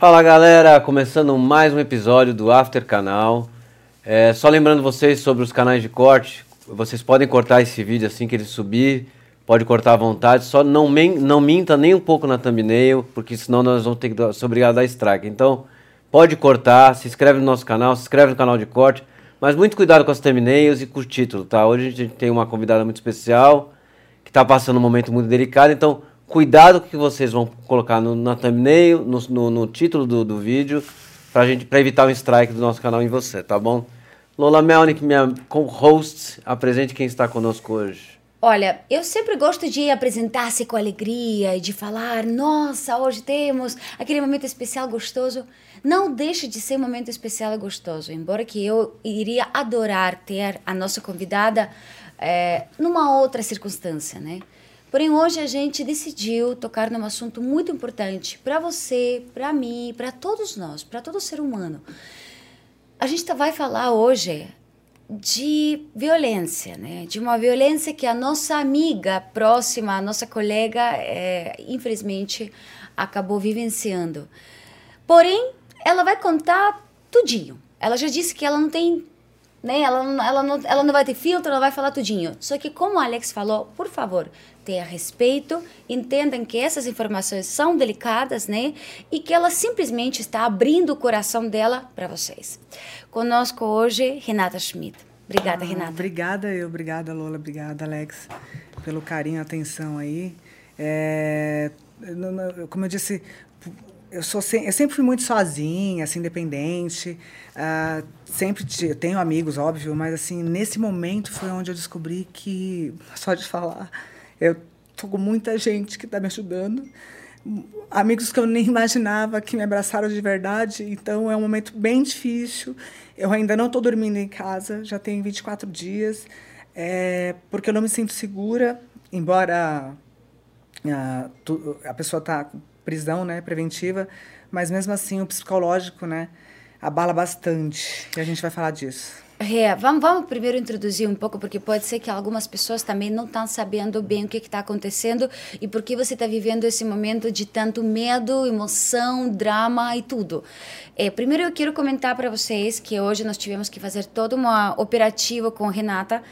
Fala galera, começando mais um episódio do After Canal. É, só lembrando vocês sobre os canais de corte, vocês podem cortar esse vídeo assim que ele subir, pode cortar à vontade, só não, não minta nem um pouco na thumbnail, porque senão nós vamos ter que ser obrigados a dar strike. Então, pode cortar, se inscreve no nosso canal, se inscreve no canal de corte, mas muito cuidado com as thumbnails e com o título, tá? Hoje a gente tem uma convidada muito especial, que está passando um momento muito delicado, então cuidado com o que vocês vão colocar no, na thumbnail, no, no, no título do, do vídeo, pra, gente, pra evitar o strike do nosso canal em você, tá bom? Lola Melnick, minha co-host, apresente quem está conosco hoje. Olha, eu sempre gosto de apresentar-se com alegria e de falar, nossa, hoje temos aquele momento especial gostoso. Não deixe de ser um momento especial e gostoso, embora que eu iria adorar ter a nossa convidada é, numa outra circunstância, né? Porém, hoje a gente decidiu tocar num assunto muito importante para você, para mim, para todos nós, para todo ser humano. A gente tá, vai falar hoje de violência, né? De uma violência que a nossa amiga próxima, a nossa colega, é, infelizmente, acabou vivenciando. Porém, ela vai contar tudinho. Ela já disse que ela não tem né? Ela, ela, não, ela não vai ter filtro, ela vai falar tudinho. Só que, como o Alex falou, por favor, tenha respeito, entendam que essas informações são delicadas, né? E que ela simplesmente está abrindo o coração dela para vocês. Conosco hoje, Renata Schmidt. Obrigada, ah, Renata. Obrigada, eu, obrigada, Lola, obrigada, Alex, pelo carinho e atenção aí. É, como eu disse, eu sou eu sempre fui muito sozinha, assim, independente. Uh, sempre eu tenho amigos, óbvio, mas assim nesse momento foi onde eu descobri que só de falar eu tô com muita gente que está me ajudando, amigos que eu nem imaginava que me abraçaram de verdade. Então é um momento bem difícil. Eu ainda não estou dormindo em casa, já tem 24 dias, é, porque eu não me sinto segura, embora a, ah, a pessoa está prisão, né, preventiva, mas mesmo assim o psicológico, né, abala bastante. E a gente vai falar disso. É, vamos, vamos primeiro introduzir um pouco, porque pode ser que algumas pessoas também não estão sabendo bem o que está acontecendo e por que você está vivendo esse momento de tanto medo, emoção, drama e tudo. É, primeiro eu quero comentar para vocês que hoje nós tivemos que fazer todo um operativo com Renata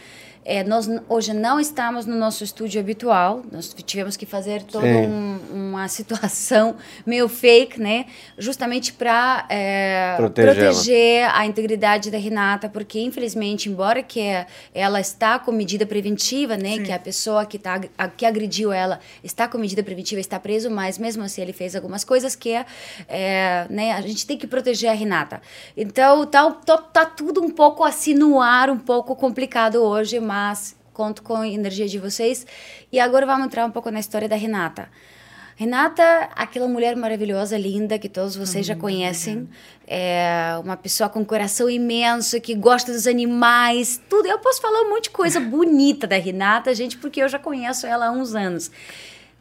é, nós hoje não estamos no nosso estúdio habitual, nós tivemos que fazer toda um, uma situação meio fake, né? Justamente para é, proteger a integridade da Renata, porque infelizmente, embora que ela está com medida preventiva, né? Sim. Que a pessoa que, tá, a, que agrediu ela está com medida preventiva, está preso, mas mesmo assim ele fez algumas coisas que é, né? A gente tem que proteger a Renata. Então tá, tá, tá tudo um pouco assim no ar, um pouco complicado hoje, mas mas conto com a energia de vocês. E agora vamos entrar um pouco na história da Renata. Renata, aquela mulher maravilhosa, linda, que todos vocês já conhecem, é uma pessoa com um coração imenso, que gosta dos animais, tudo. Eu posso falar um monte de coisa bonita da Renata, gente, porque eu já conheço ela há uns anos.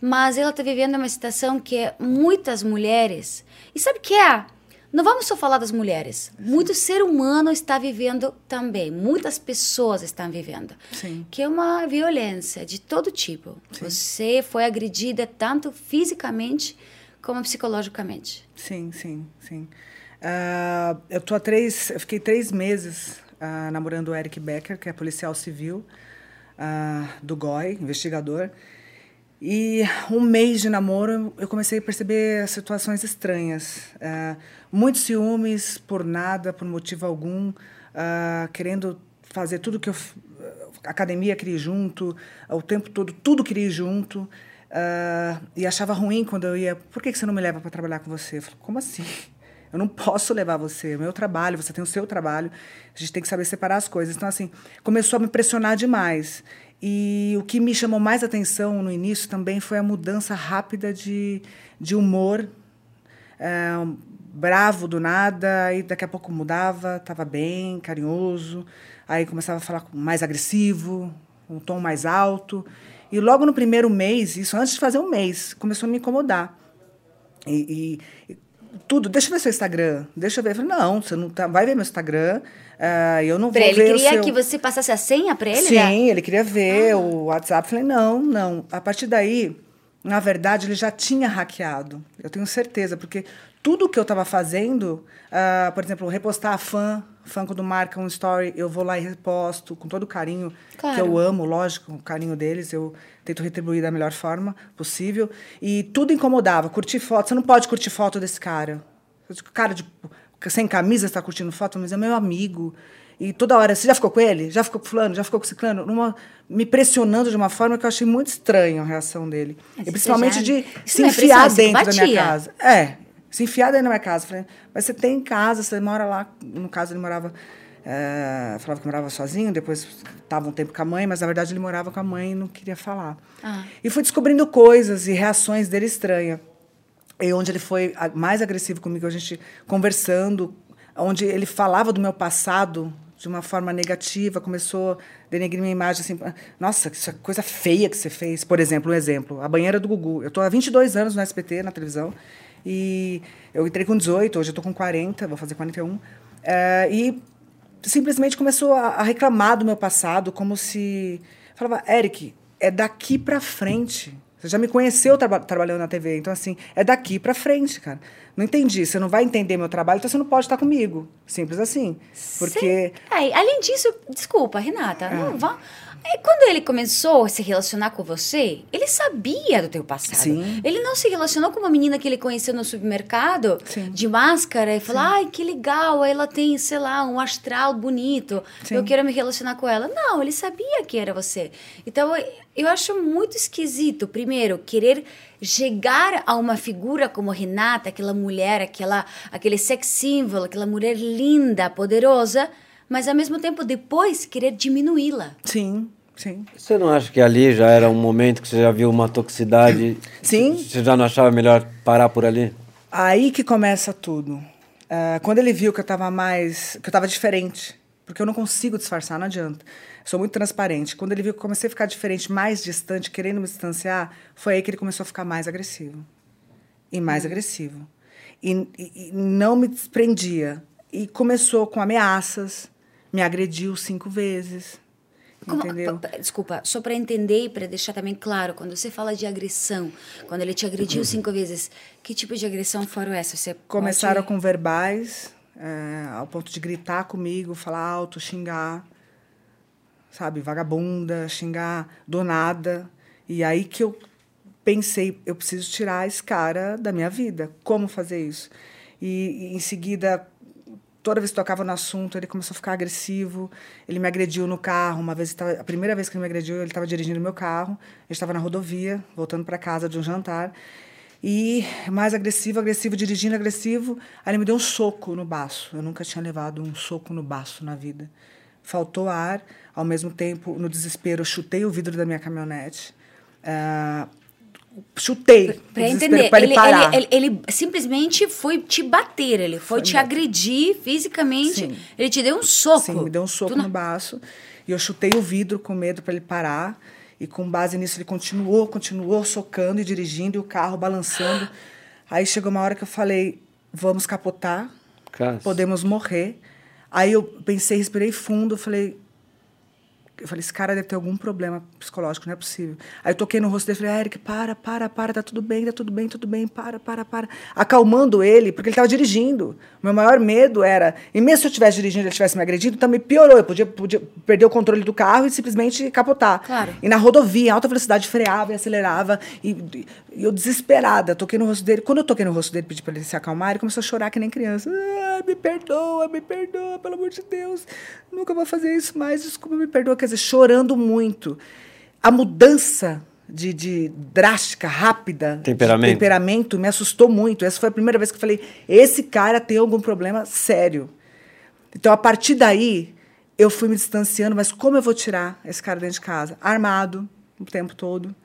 Mas ela está vivendo uma situação que muitas mulheres. E sabe o que é? Não vamos só falar das mulheres. Muito ser humano está vivendo também. Muitas pessoas estão vivendo. Sim. Que é uma violência de todo tipo. Sim. Você foi agredida tanto fisicamente como psicologicamente. Sim, sim, sim. Uh, eu tô há três, eu fiquei três meses uh, namorando o Eric Becker, que é policial civil uh, do GOI, investigador. E um mês de namoro, eu comecei a perceber situações estranhas. Uh, muitos ciúmes por nada, por motivo algum, uh, querendo fazer tudo que eu. A academia queria ir junto, o tempo todo, tudo queria ir junto. Uh, e achava ruim quando eu ia. Por que você não me leva para trabalhar com você? Eu falei, como assim? Eu não posso levar você, é meu trabalho, você tem o seu trabalho, a gente tem que saber separar as coisas. Então, assim, começou a me pressionar demais. E o que me chamou mais atenção no início também foi a mudança rápida de, de humor, é, bravo do nada, e daqui a pouco mudava, estava bem, carinhoso, aí começava a falar mais agressivo, um tom mais alto. E logo no primeiro mês, isso antes de fazer um mês, começou a me incomodar. E, e tudo, deixa eu ver seu Instagram, deixa eu ver. Eu falei, não, você não tá, vai ver meu Instagram, uh, eu não pra vou ele ver queria seu... que você passasse a senha para ele, Sim, né? ele queria ver ah. o WhatsApp. Eu falei, não, não. A partir daí, na verdade, ele já tinha hackeado. Eu tenho certeza, porque tudo que eu estava fazendo, uh, por exemplo, repostar fã, fã quando marca um story, eu vou lá e reposto com todo o carinho claro. que eu amo, lógico, o carinho deles, eu tento retribuir da melhor forma possível. E tudo incomodava, curtir foto, você não pode curtir foto desse cara. Cara de sem camisa está curtindo foto, mas é meu amigo. E toda hora, você já ficou com ele? Já ficou com fulano? Já ficou com ciclano? Numa, me pressionando de uma forma que eu achei muito estranha a reação dele. Mas e principalmente já... de se é enfiar dentro da minha casa. É, se enfiar dentro da minha casa. Falei, mas você tem casa, você mora lá. No caso, ele morava. É, falava que morava sozinho, depois estava um tempo com a mãe, mas na verdade ele morava com a mãe e não queria falar. Ah. E fui descobrindo coisas e reações dele estranhas. E onde ele foi mais agressivo comigo, a gente conversando, onde ele falava do meu passado de uma forma negativa, começou a denegrir minha imagem assim, nossa, que coisa feia que você fez. Por exemplo, um exemplo, a banheira do Gugu. Eu estou há 22 anos no SPT, na televisão, e eu entrei com 18, hoje eu estou com 40, vou fazer 41. É, e simplesmente começou a, a, reclamar do meu passado, como se... Falava, Eric, é daqui para frente. Você já me conheceu tra trabalhando na TV, então assim, é daqui para frente, cara. Não entendi, você não vai entender meu trabalho, então você não pode estar comigo. Simples assim. Porque. É, além disso, desculpa, Renata, é. não vá. É, quando ele começou a se relacionar com você, ele sabia do teu passado. Sim. Ele não se relacionou com uma menina que ele conheceu no supermercado, Sim. de máscara, e falou, Sim. ai, que legal, ela tem, sei lá, um astral bonito, Sim. eu quero me relacionar com ela. Não, ele sabia que era você. Então, eu acho muito esquisito, primeiro, querer chegar a uma figura como Renata, aquela mulher, aquela, aquele sex symbol, aquela mulher linda, poderosa, mas ao mesmo tempo depois querer diminuí-la. Sim. Sim. Você não acha que ali já era um momento que você já viu uma toxicidade? Sim. Você já não achava melhor parar por ali? Aí que começa tudo. Uh, quando ele viu que eu estava mais. que eu estava diferente. Porque eu não consigo disfarçar, não adianta. Sou muito transparente. Quando ele viu que eu comecei a ficar diferente, mais distante, querendo me distanciar, foi aí que ele começou a ficar mais agressivo. E mais hum. agressivo. E, e, e não me desprendia. E começou com ameaças, me agrediu cinco vezes como, Entendeu? Desculpa, só para entender e para deixar também claro, quando você fala de agressão, quando ele te agrediu uhum. cinco vezes, que tipo de agressão foram essas? Você Começaram pode... com verbais, é, ao ponto de gritar comigo, falar alto, xingar, sabe, vagabunda, xingar do nada. E aí que eu pensei, eu preciso tirar esse cara da minha vida. Como fazer isso? E, e em seguida toda vez que tocava no assunto, ele começou a ficar agressivo. Ele me agrediu no carro. Uma vez, a primeira vez que ele me agrediu, ele estava dirigindo meu carro. Eu estava na rodovia, voltando para casa de um jantar. E mais agressivo, agressivo, dirigindo agressivo. Aí ele me deu um soco no baço. Eu nunca tinha levado um soco no baço na vida. Faltou ar. Ao mesmo tempo, no desespero, eu chutei o vidro da minha caminhonete. Uh, chutei. Para entender, ele, ele, ele, ele, simplesmente foi te bater, ele foi, foi te agredir fisicamente. Sim. Ele te deu um soco. Sim, me deu um soco tu no não... baço. E eu chutei o vidro com medo para ele parar. E com base nisso ele continuou, continuou socando e dirigindo e o carro balançando. Aí chegou uma hora que eu falei: vamos capotar, podemos morrer. Aí eu pensei, respirei fundo, falei: eu falei, esse cara deve ter algum problema psicológico, não é possível. Aí eu toquei no rosto dele e falei, ah, Eric, para, para, para, tá tudo bem, tá tudo bem, tudo bem, para, para, para. Acalmando ele, porque ele estava dirigindo. O meu maior medo era, e mesmo se eu estivesse dirigindo e ele tivesse me agredido, também piorou. Eu podia, podia perder o controle do carro e simplesmente capotar. Claro. E na rodovia, alta velocidade, freava e acelerava. E, e eu desesperada, toquei no rosto dele. Quando eu toquei no rosto dele, pedi para ele se acalmar, ele começou a chorar que nem criança. Ah, me perdoa, me perdoa, pelo amor de Deus. Nunca vou fazer isso mais, desculpa, me perdoa quer dizer, chorando muito. A mudança de, de drástica, rápida, temperamento. temperamento me assustou muito. Essa foi a primeira vez que eu falei: esse cara tem algum problema sério. Então, a partir daí, eu fui me distanciando, mas como eu vou tirar esse cara dentro de casa? Armado o tempo todo,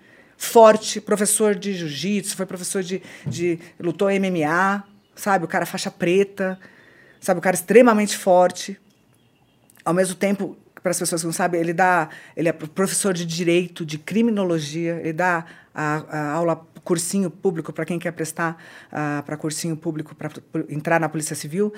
forte, professor de jiu-jitsu, foi professor de, de. lutou MMA, sabe? O cara faixa preta, sabe? O cara extremamente forte. Ao mesmo tempo, para as pessoas que não sabem, ele dá, ele é professor de direito, de criminologia, ele dá a, a aula cursinho público para quem quer prestar uh, para cursinho público para entrar na Polícia Civil.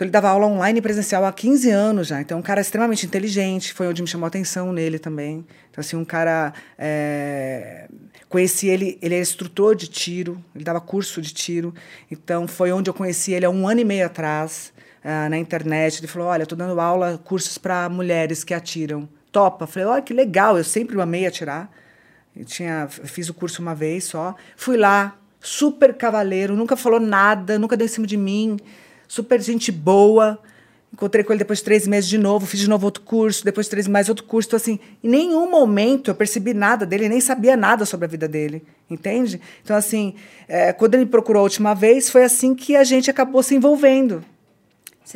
Então ele dava aula online presencial há 15 anos já. Então um cara extremamente inteligente, foi onde me chamou a atenção nele também. Então assim, um cara é... conheci ele, ele é instrutor de tiro, ele dava curso de tiro. Então foi onde eu conheci ele há um ano e meio atrás. Uh, na internet, ele falou: Olha, estou dando aula, cursos para mulheres que atiram. Topa. Falei: Olha, que legal, eu sempre amei atirar. Eu tinha, fiz o curso uma vez só. Fui lá, super cavaleiro, nunca falou nada, nunca deu em cima de mim, super gente boa. Encontrei com ele depois de três meses de novo, fiz de novo outro curso, depois de três mais outro curso. Então, assim, em nenhum momento eu percebi nada dele, nem sabia nada sobre a vida dele, entende? Então, assim, é, quando ele me procurou a última vez, foi assim que a gente acabou se envolvendo.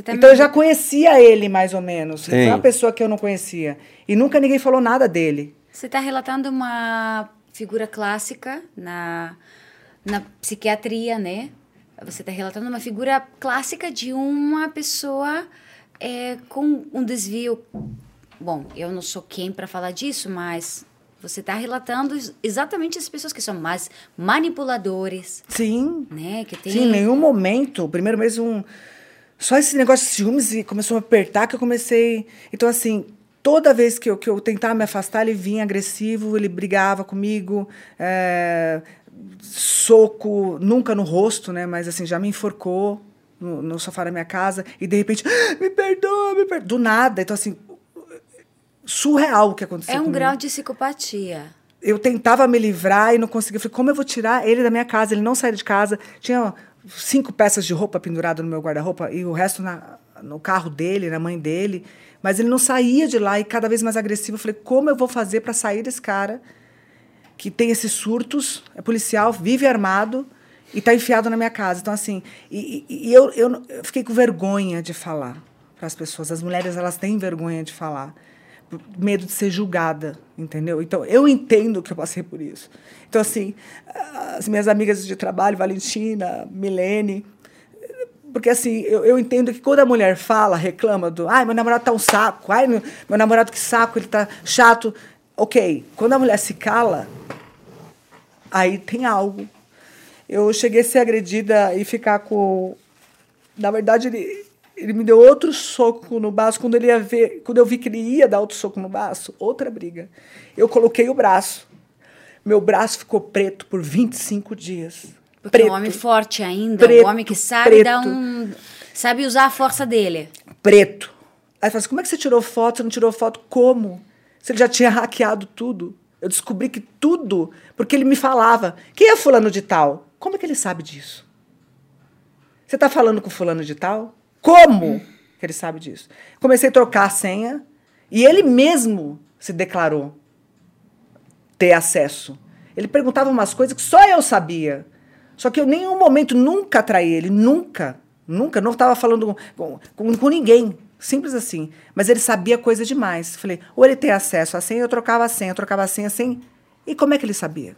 Então, eu já conhecia ele, mais ou menos. Sim. Foi uma pessoa que eu não conhecia. E nunca ninguém falou nada dele. Você está relatando uma figura clássica na, na psiquiatria, né? Você está relatando uma figura clássica de uma pessoa é, com um desvio. Bom, eu não sou quem para falar disso, mas você está relatando exatamente as pessoas que são mais manipuladores. Sim. Né? Que tem... Sim, em nenhum momento. Primeiro mesmo, um, só esse negócio de ciúmes e começou a me apertar que eu comecei. Então, assim, toda vez que eu, que eu tentava me afastar, ele vinha agressivo, ele brigava comigo, é, soco, nunca no rosto, né? Mas assim, já me enforcou no, no sofá da minha casa e de repente, ah, me perdoa, me perdoa. Do nada. Então, assim, surreal o que aconteceu. É um comigo. grau de psicopatia. Eu tentava me livrar e não conseguia. Eu falei, como eu vou tirar ele da minha casa? Ele não saía de casa. Tinha cinco peças de roupa pendurado no meu guarda-roupa e o resto na, no carro dele, na mãe dele. Mas ele não saía de lá e cada vez mais agressivo. Eu falei, como eu vou fazer para sair desse cara que tem esses surtos, é policial, vive armado e está enfiado na minha casa. Então, assim, e, e eu, eu, eu fiquei com vergonha de falar para as pessoas. As mulheres, elas têm vergonha de falar. Medo de ser julgada, entendeu? Então, eu entendo que eu passei por isso. Então, assim, as minhas amigas de trabalho, Valentina, Milene, porque assim, eu, eu entendo que quando a mulher fala, reclama do, ai, meu namorado tá um saco, ai, meu, meu namorado que saco, ele tá chato. Ok, quando a mulher se cala, aí tem algo. Eu cheguei a ser agredida e ficar com. Na verdade, ele, ele me deu outro soco no baço. Quando, ele ia ver, quando eu vi que ele ia dar outro soco no baço, outra briga. Eu coloquei o braço. Meu braço ficou preto por 25 dias. Porque preto, é um homem forte ainda, preto, um homem que sabe preto. dar um. sabe usar a força dele. Preto. Aí fala assim: como é que você tirou foto? Você não tirou foto como? Se ele já tinha hackeado tudo. Eu descobri que tudo, porque ele me falava: quem é fulano de tal? Como é que ele sabe disso? Você está falando com fulano de tal? Como que ele sabe disso? Comecei a trocar a senha e ele mesmo se declarou ter acesso. Ele perguntava umas coisas que só eu sabia. Só que eu em nenhum momento nunca traí ele, nunca. Nunca, não estava falando com, com, com, ninguém. Simples assim. Mas ele sabia coisa demais. Falei, ou ele tem acesso à senha, eu trocava a senha, eu trocava a senha sem. E como é que ele sabia?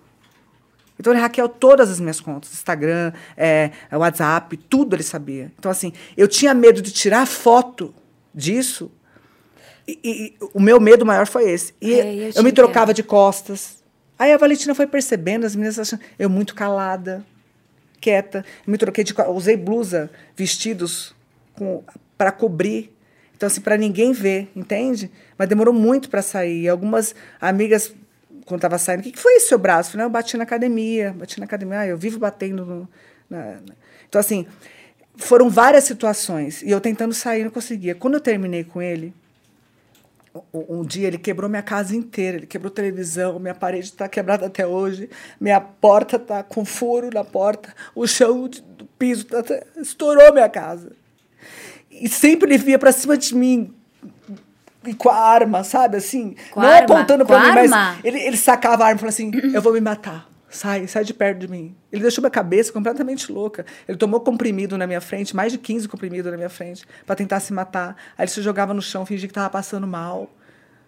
Então ele hackeou todas as minhas contas, Instagram, é, WhatsApp, tudo ele sabia. Então, assim, eu tinha medo de tirar foto disso. E, e o meu medo maior foi esse. E é, eu, eu me trocava de costas. Aí a Valentina foi percebendo, as meninas achando eu muito calada quieta. me troquei de usei blusa, vestidos para cobrir. Então assim, para ninguém ver, entende? Mas demorou muito para sair. Algumas amigas quando estava saindo, o que, que foi esse seu braço? Eu falei, eu bati na academia, bati na academia, ah, eu vivo batendo no, na. Então assim, foram várias situações e eu tentando sair não conseguia. Quando eu terminei com ele, um dia ele quebrou minha casa inteira, ele quebrou televisão, minha parede está quebrada até hoje, minha porta está com furo na porta, o chão do piso tá, estourou minha casa. E sempre ele vinha para cima de mim e com a arma, sabe assim? Com não arma? apontando para mim, arma? mas ele, ele sacava a arma e falava assim: eu vou me matar. Sai, sai de perto de mim. Ele deixou minha cabeça completamente louca. Ele tomou comprimido na minha frente, mais de 15 comprimidos na minha frente, para tentar se matar. Aí ele se jogava no chão, fingia que estava passando mal.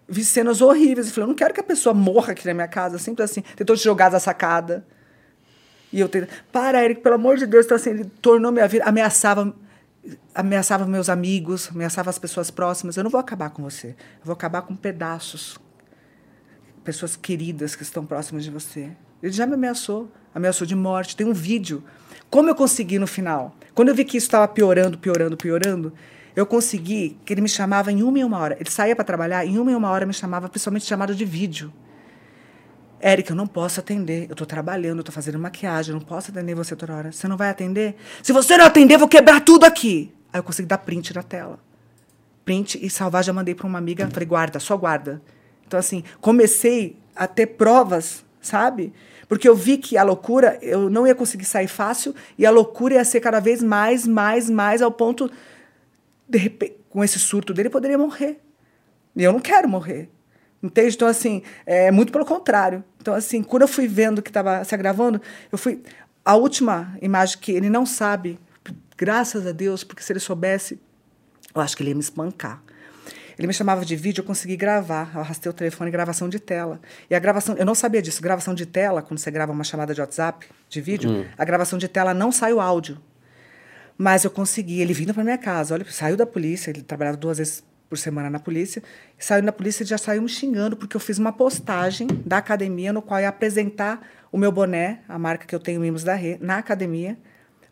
Vi cenas horríveis. Eu falei, eu não quero que a pessoa morra aqui na minha casa. Sempre assim. Tentou te jogar da sacada. E eu tentei. Para, Eric, pelo amor de Deus. Então, assim, ele tornou minha vida. Ameaçava ameaçava meus amigos, ameaçava as pessoas próximas. Eu não vou acabar com você. Eu vou acabar com pedaços. Pessoas queridas que estão próximas de você. Ele já me ameaçou, ameaçou de morte. Tem um vídeo. Como eu consegui no final? Quando eu vi que isso estava piorando, piorando, piorando, eu consegui que ele me chamava em uma e uma hora. Ele saía para trabalhar, em uma e uma hora me chamava, principalmente chamada de vídeo. Érica, eu não posso atender. Eu estou trabalhando, eu estou fazendo maquiagem, eu não posso atender você toda hora. Você não vai atender? Se você não atender, eu vou quebrar tudo aqui. Aí eu consegui dar print na tela. Print e salvar, já mandei para uma amiga. Falei, guarda, só guarda. Então, assim, comecei a ter provas, sabe? Porque eu vi que a loucura, eu não ia conseguir sair fácil e a loucura ia ser cada vez mais, mais, mais, ao ponto, de repente, com esse surto dele, poderia morrer. E eu não quero morrer. Entende? Então, assim, é muito pelo contrário. Então, assim, quando eu fui vendo que estava se agravando, eu fui. A última imagem que ele não sabe, graças a Deus, porque se ele soubesse, eu acho que ele ia me espancar. Ele me chamava de vídeo, eu consegui gravar. Eu arrastei o telefone, gravação de tela. E a gravação, eu não sabia disso. Gravação de tela, quando você grava uma chamada de WhatsApp, de vídeo, hum. a gravação de tela não sai o áudio. Mas eu consegui. Ele vindo para minha casa, olha, saiu da polícia, ele trabalhava duas vezes por semana na polícia. Saiu na polícia e já saiu me xingando, porque eu fiz uma postagem da academia no qual ia apresentar o meu boné, a marca que eu tenho, Mimos da Rê, na academia.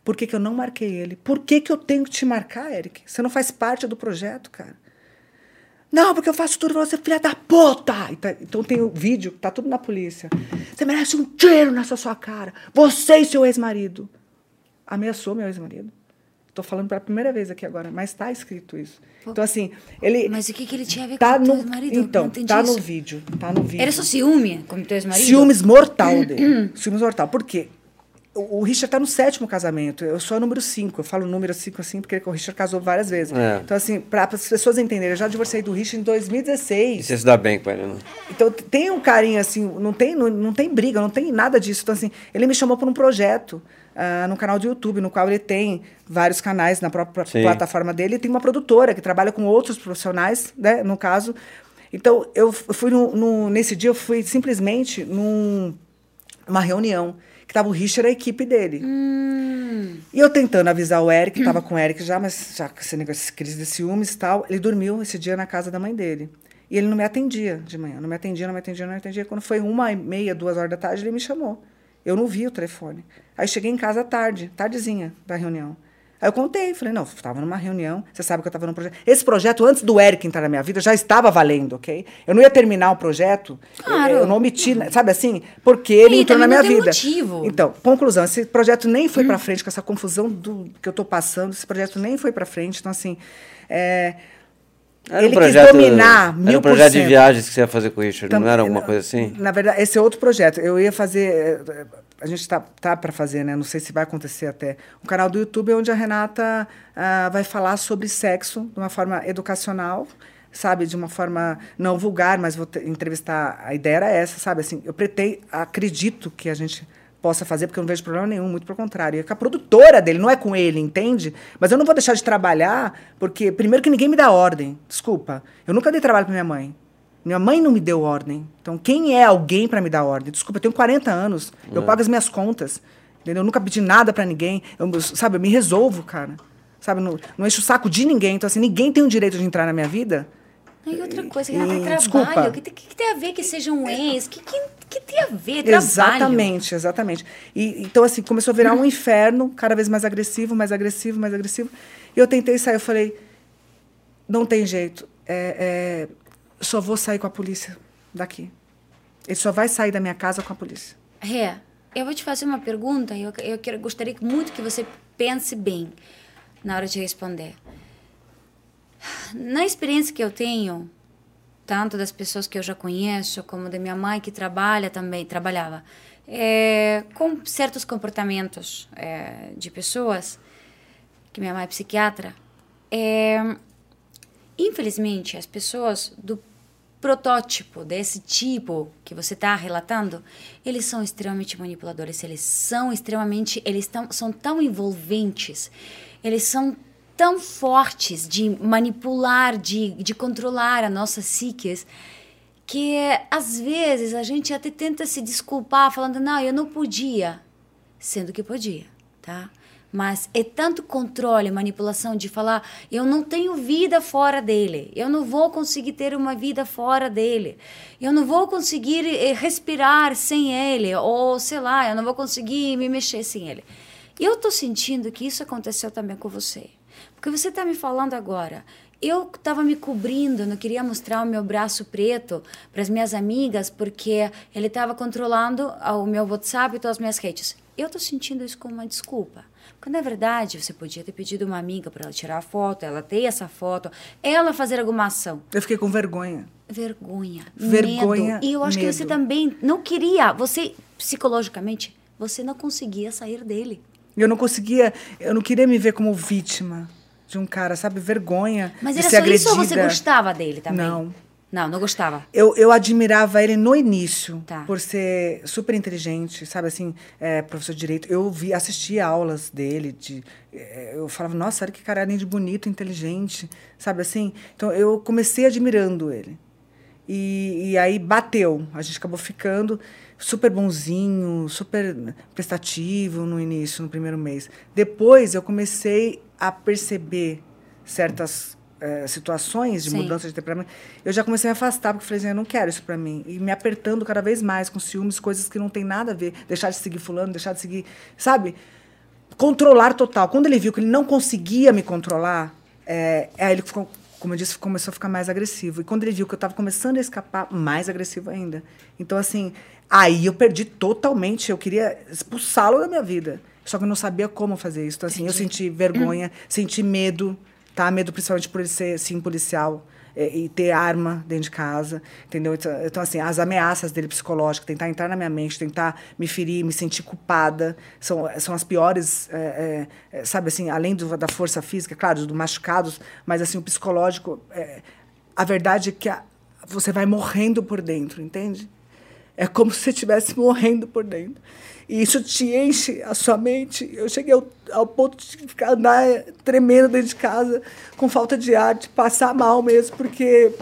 Por que, que eu não marquei ele? Por que, que eu tenho que te marcar, Eric? Você não faz parte do projeto, cara. Não, porque eu faço tudo pra você, filha da puta! Então tem o vídeo, tá tudo na polícia. Você merece um tiro nessa sua cara. Você e seu ex-marido. Ameaçou meu ex-marido. Estou falando pela primeira vez aqui agora, mas está escrito isso. Então, assim, ele. Mas o que, que ele tinha a ver tá com o teu marido? Então, tá no vídeo. Tá no vídeo. Era só ciúme com teu marido? Ciúmes mortal dele. Ciúmes mortal. Por quê? O, Richard está no sétimo casamento. Eu sou a número cinco. Eu falo número cinco assim porque o Richard casou várias vezes. É. Então, assim, para as pessoas entenderem, eu já divorciei do Richard em 2016. E você se dá bem com ele, né? Então, tem um carinho, assim, não tem, não, não tem briga, não tem nada disso. Então, assim, ele me chamou para um projeto uh, no canal do YouTube, no qual ele tem vários canais na própria Sim. plataforma dele. E tem uma produtora que trabalha com outros profissionais, né, no caso. Então, eu fui no, no, nesse dia, eu fui simplesmente num, numa reunião que estava o Richard e a equipe dele. Hum. E eu tentando avisar o Eric, estava com o Eric já, mas já com esse negócio, crise de ciúmes e tal, ele dormiu esse dia na casa da mãe dele. E ele não me atendia de manhã, não me atendia, não me atendia, não me atendia. Quando foi uma e meia, duas horas da tarde, ele me chamou. Eu não vi o telefone. Aí cheguei em casa tarde, tardezinha da reunião. Aí eu contei, falei, não, estava numa reunião, você sabe que eu estava num projeto. Esse projeto, antes do Eric entrar na minha vida, já estava valendo, ok? Eu não ia terminar o projeto, claro. eu, eu não omiti, sabe assim? Porque ele entrou na minha vida. Motivo. Então, conclusão, esse projeto nem foi hum. para frente, com essa confusão do que eu estou passando, esse projeto nem foi para frente. Então, assim, é, era ele um projeto, quis dominar mil Era um projeto de viagens que você ia fazer com o Richard, não era alguma coisa assim? Na verdade, esse é outro projeto. Eu ia fazer... A gente está tá para fazer, né? Não sei se vai acontecer até. Um canal do YouTube onde a Renata uh, vai falar sobre sexo de uma forma educacional, sabe? De uma forma não vulgar, mas vou entrevistar... A ideia era essa, sabe? Assim, eu pretei, acredito que a gente possa fazer, porque eu não vejo problema nenhum, muito pelo contrário. É com a produtora dele, não é com ele, entende? Mas eu não vou deixar de trabalhar, porque, primeiro, que ninguém me dá ordem. Desculpa. Eu nunca dei trabalho para minha mãe. Minha mãe não me deu ordem. Então, quem é alguém para me dar ordem? Desculpa, eu tenho 40 anos, eu é. pago as minhas contas. Entendeu? Eu nunca pedi nada para ninguém. Eu, sabe, eu me resolvo, cara. Sabe, não, não encho o saco de ninguém. Então, assim, ninguém tem o direito de entrar na minha vida. E outra coisa, que tem trabalho. O que, que, que, tem a ver que sejam um ex? Que, que, que tem a ver? Trabalho. Exatamente, exatamente. E, então, assim, começou a virar um inferno, cada vez mais agressivo, mais agressivo, mais agressivo. E eu tentei sair, eu falei, não tem jeito. É, é, só vou sair com a polícia daqui. Ele só vai sair da minha casa com a polícia. É, eu vou te fazer uma pergunta e eu, eu quero, gostaria muito que você pense bem na hora de responder. Na experiência que eu tenho, tanto das pessoas que eu já conheço, como da minha mãe que trabalha também, trabalhava, é, com certos comportamentos é, de pessoas, que minha mãe é psiquiatra, é, infelizmente as pessoas do protótipo desse tipo que você está relatando, eles são extremamente manipuladores, eles são extremamente, eles tão, são tão envolventes, eles são tão fortes de manipular, de, de controlar a nossa psique, que às vezes a gente até tenta se desculpar falando, não, eu não podia, sendo que podia, tá? Mas é tanto controle, manipulação de falar, eu não tenho vida fora dele, eu não vou conseguir ter uma vida fora dele, eu não vou conseguir eh, respirar sem ele, ou sei lá, eu não vou conseguir me mexer sem ele. Eu estou sentindo que isso aconteceu também com você. Porque você está me falando agora, eu estava me cobrindo, não queria mostrar o meu braço preto para as minhas amigas, porque ele estava controlando o meu WhatsApp e todas as minhas redes. Eu estou sentindo isso como uma desculpa. Porque, na verdade, você podia ter pedido uma amiga para ela tirar a foto, ela ter essa foto, ela fazer alguma ação. Eu fiquei com vergonha. Vergonha. Vergonha. Medo. E eu acho medo. que você também não queria, você, psicologicamente, você não conseguia sair dele. Eu não conseguia, eu não queria me ver como vítima de um cara, sabe? Vergonha. Mas de era ser só isso ou agredida. você gostava dele também? Não. Não, não gostava. Eu, eu admirava ele no início, Tá. por ser super inteligente, sabe assim, é, professor de direito. Eu vi, assistia aulas dele, de, é, eu falava, nossa, olha que cara além de bonito, inteligente, sabe assim? Então eu comecei admirando ele. E, e aí bateu, a gente acabou ficando super bonzinho, super prestativo no início, no primeiro mês. Depois eu comecei a perceber certas eh, situações de Sim. mudança de temperamento. Eu já comecei a me afastar, porque falei assim, eu não quero isso pra mim. E me apertando cada vez mais com ciúmes, coisas que não tem nada a ver. Deixar de seguir fulano, deixar de seguir, sabe? Controlar total. Quando ele viu que ele não conseguia me controlar, é, aí ele ficou, como eu disse, começou a ficar mais agressivo. E quando ele viu que eu estava começando a escapar, mais agressivo ainda. Então, assim, aí eu perdi totalmente. Eu queria expulsá-lo da minha vida. Só que eu não sabia como fazer isso. Então, assim, eu senti vergonha, senti medo, tá? Medo principalmente por ele ser, sim, policial é, e ter arma dentro de casa, entendeu? Então, então, assim, as ameaças dele psicológicas, tentar entrar na minha mente, tentar me ferir, me sentir culpada, são, são as piores, é, é, é, sabe, assim, além do, da força física, claro, do machucados, mas, assim, o psicológico, é, a verdade é que a- você vai morrendo por dentro, entende? É como se você estivesse morrendo por dentro. E isso te enche a sua mente. Eu cheguei ao, ao ponto de ficar andar tremendo dentro de casa, com falta de ar, de passar mal mesmo, porque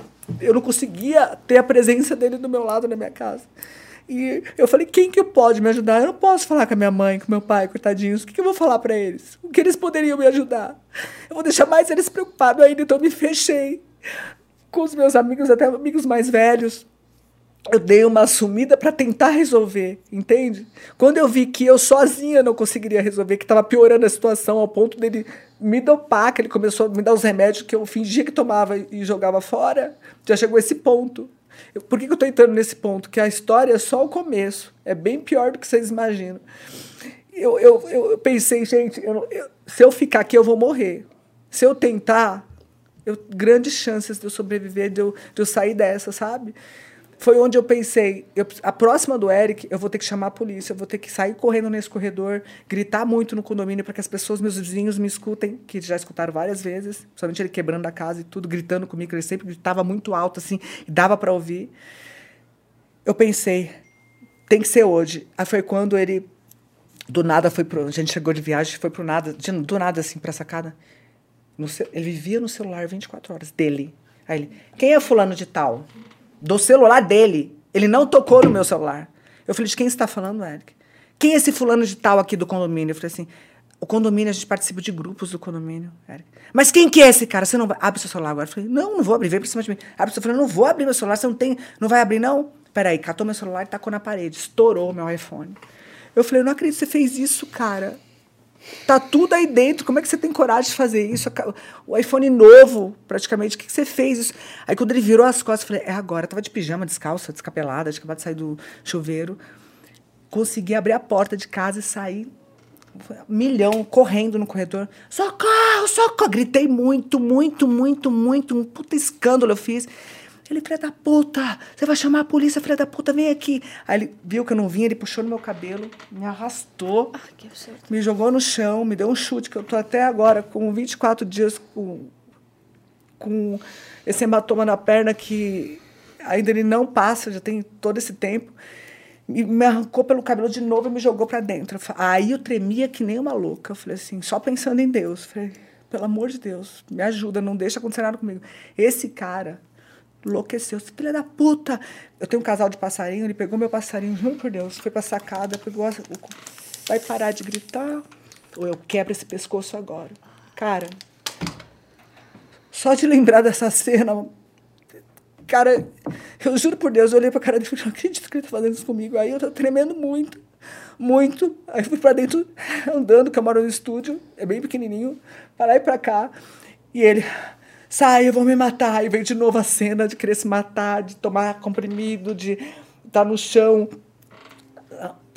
eu não conseguia ter a presença dele do meu lado na minha casa. E eu falei, quem que pode me ajudar? Eu não posso falar com a minha mãe, com meu pai, coitadinhos. O que, que eu vou falar para eles? O que eles poderiam me ajudar? Eu vou deixar mais eles preocupados ainda, então eu me fechei com os meus amigos, até amigos mais velhos eu dei uma sumida para tentar resolver, entende? Quando eu vi que eu sozinha não conseguiria resolver, que estava piorando a situação ao ponto dele me dopar, que ele começou a me dar os remédios que eu fingia que tomava e jogava fora, já chegou esse ponto. Eu- por que, que eu estou entrando nesse ponto? Que a história é só o começo. É bem pior do que vocês imaginam. Eu, eu, eu pensei, gente, eu eu- se eu ficar aqui, eu vou morrer. Se eu tentar, eu, grandes chances de eu sobreviver, de eu, de eu sair dessa, sabe? Foi onde eu pensei, eu- a próxima do Eric, eu vou ter que chamar a polícia, eu vou ter que sair correndo nesse corredor, gritar muito no condomínio para que as pessoas, meus vizinhos, me escutem, que já escutaram várias vezes, principalmente ele quebrando a casa e tudo, gritando comigo, ele sempre gritava muito alto, assim, e dava para ouvir. Eu pensei, tem que ser hoje. Aí foi quando ele, do nada, foi pro. A gente chegou de viagem, foi pro nada, de- do nada, assim, pra sacada. No ele vivia no celular 24 horas dele. Aí ele, quem é fulano de tal? Do celular dele. Ele não tocou no meu celular. Eu falei, de quem está falando, Eric? Quem é esse fulano de tal aqui do condomínio? Eu falei assim, o condomínio, a gente participa de grupos do condomínio, Eric. Mas quem que é esse cara? Você não. Abre seu celular agora. Eu falei, não, não vou abrir. Vem pra cima de mim. Abre seu celular. Não vou abrir meu celular. Você não tem... Não vai abrir, não? Peraí, catou meu celular e tacou na parede. Estourou meu iPhone. Eu falei, eu não acredito que você fez isso, cara. Tá tudo aí dentro. Como é que você tem coragem de fazer isso? O iPhone novo, praticamente. O que, que você fez isso? Aí quando ele virou as costas, eu falei, é agora. Eu tava de pijama, descalça, descapelada, tinha acabado de sair do chuveiro. Consegui abrir a porta de casa e sair um milhão correndo no corredor. Socorro, socorro! Gritei muito, muito, muito, muito. Um puta escândalo eu fiz. Ele, filha da puta, você vai chamar a polícia, filha da puta, vem aqui. Aí ele viu que eu não vinha, ele puxou no meu cabelo, me arrastou, Ah, que absurdo. me jogou no chão, me deu um chute, que eu tô até agora com 24 dias com, com esse hematoma na perna que ainda ele não passa, já tem todo esse tempo. E me arrancou pelo cabelo de novo e me jogou para dentro. Aí eu tremia que nem uma louca. Eu falei assim, só pensando em Deus. Eu falei, pelo amor de Deus, me ajuda, não deixa acontecer nada comigo. Esse cara enlouqueceu. Esse filho da puta. Eu tenho um casal de passarinho, ele pegou meu passarinho, juro por Deus, foi pra sacada, pegou. a- vai parar de gritar. ou eu quebro esse pescoço agora. Cara, só de lembrar dessa cena, cara, eu juro por Deus, eu olhei pra cara dele e falei, não acredito que ele tá fazendo isso comigo. Aí eu tô tremendo muito, muito. Aí fui pra dentro, andando, moro no estúdio, é bem pequenininho, para lá e pra cá. E ele, sai, eu vou me matar. E veio de novo a cena de querer se matar, de tomar comprimido, de estar tá no chão.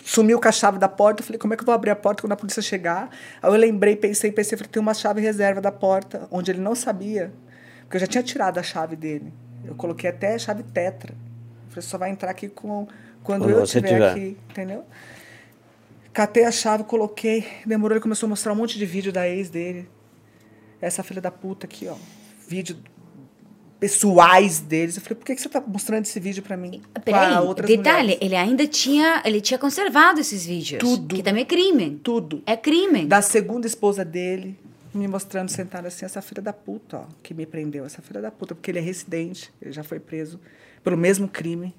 Sumiu com a chave da porta. Eu falei, como é que eu vou abrir a porta quando a polícia chegar? Aí eu lembrei, pensei, pensei, falei, tem uma chave reserva da porta, onde ele não sabia. Porque eu já tinha tirado a chave dele. Eu coloquei até a chave tetra. Eu falei, só vai entrar aqui com, quando, quando eu estiver tiver. aqui, entendeu? Catei a chave, coloquei. Demorou, ele começou a mostrar um monte de vídeo da ex dele. Essa filha da puta aqui, ó vídeo pessoais deles. Eu falei, por que, que você está mostrando esse vídeo para mim? Peraí, detalhe, mulheres? ele ainda tinha, ele tinha conservado esses vídeos. Tudo. Que também é crime. Tudo. É crime. Da segunda esposa dele, me mostrando sentada assim, essa filha da puta, ó, que me prendeu, essa filha da puta, porque ele é residente, ele já foi preso pelo mesmo crime.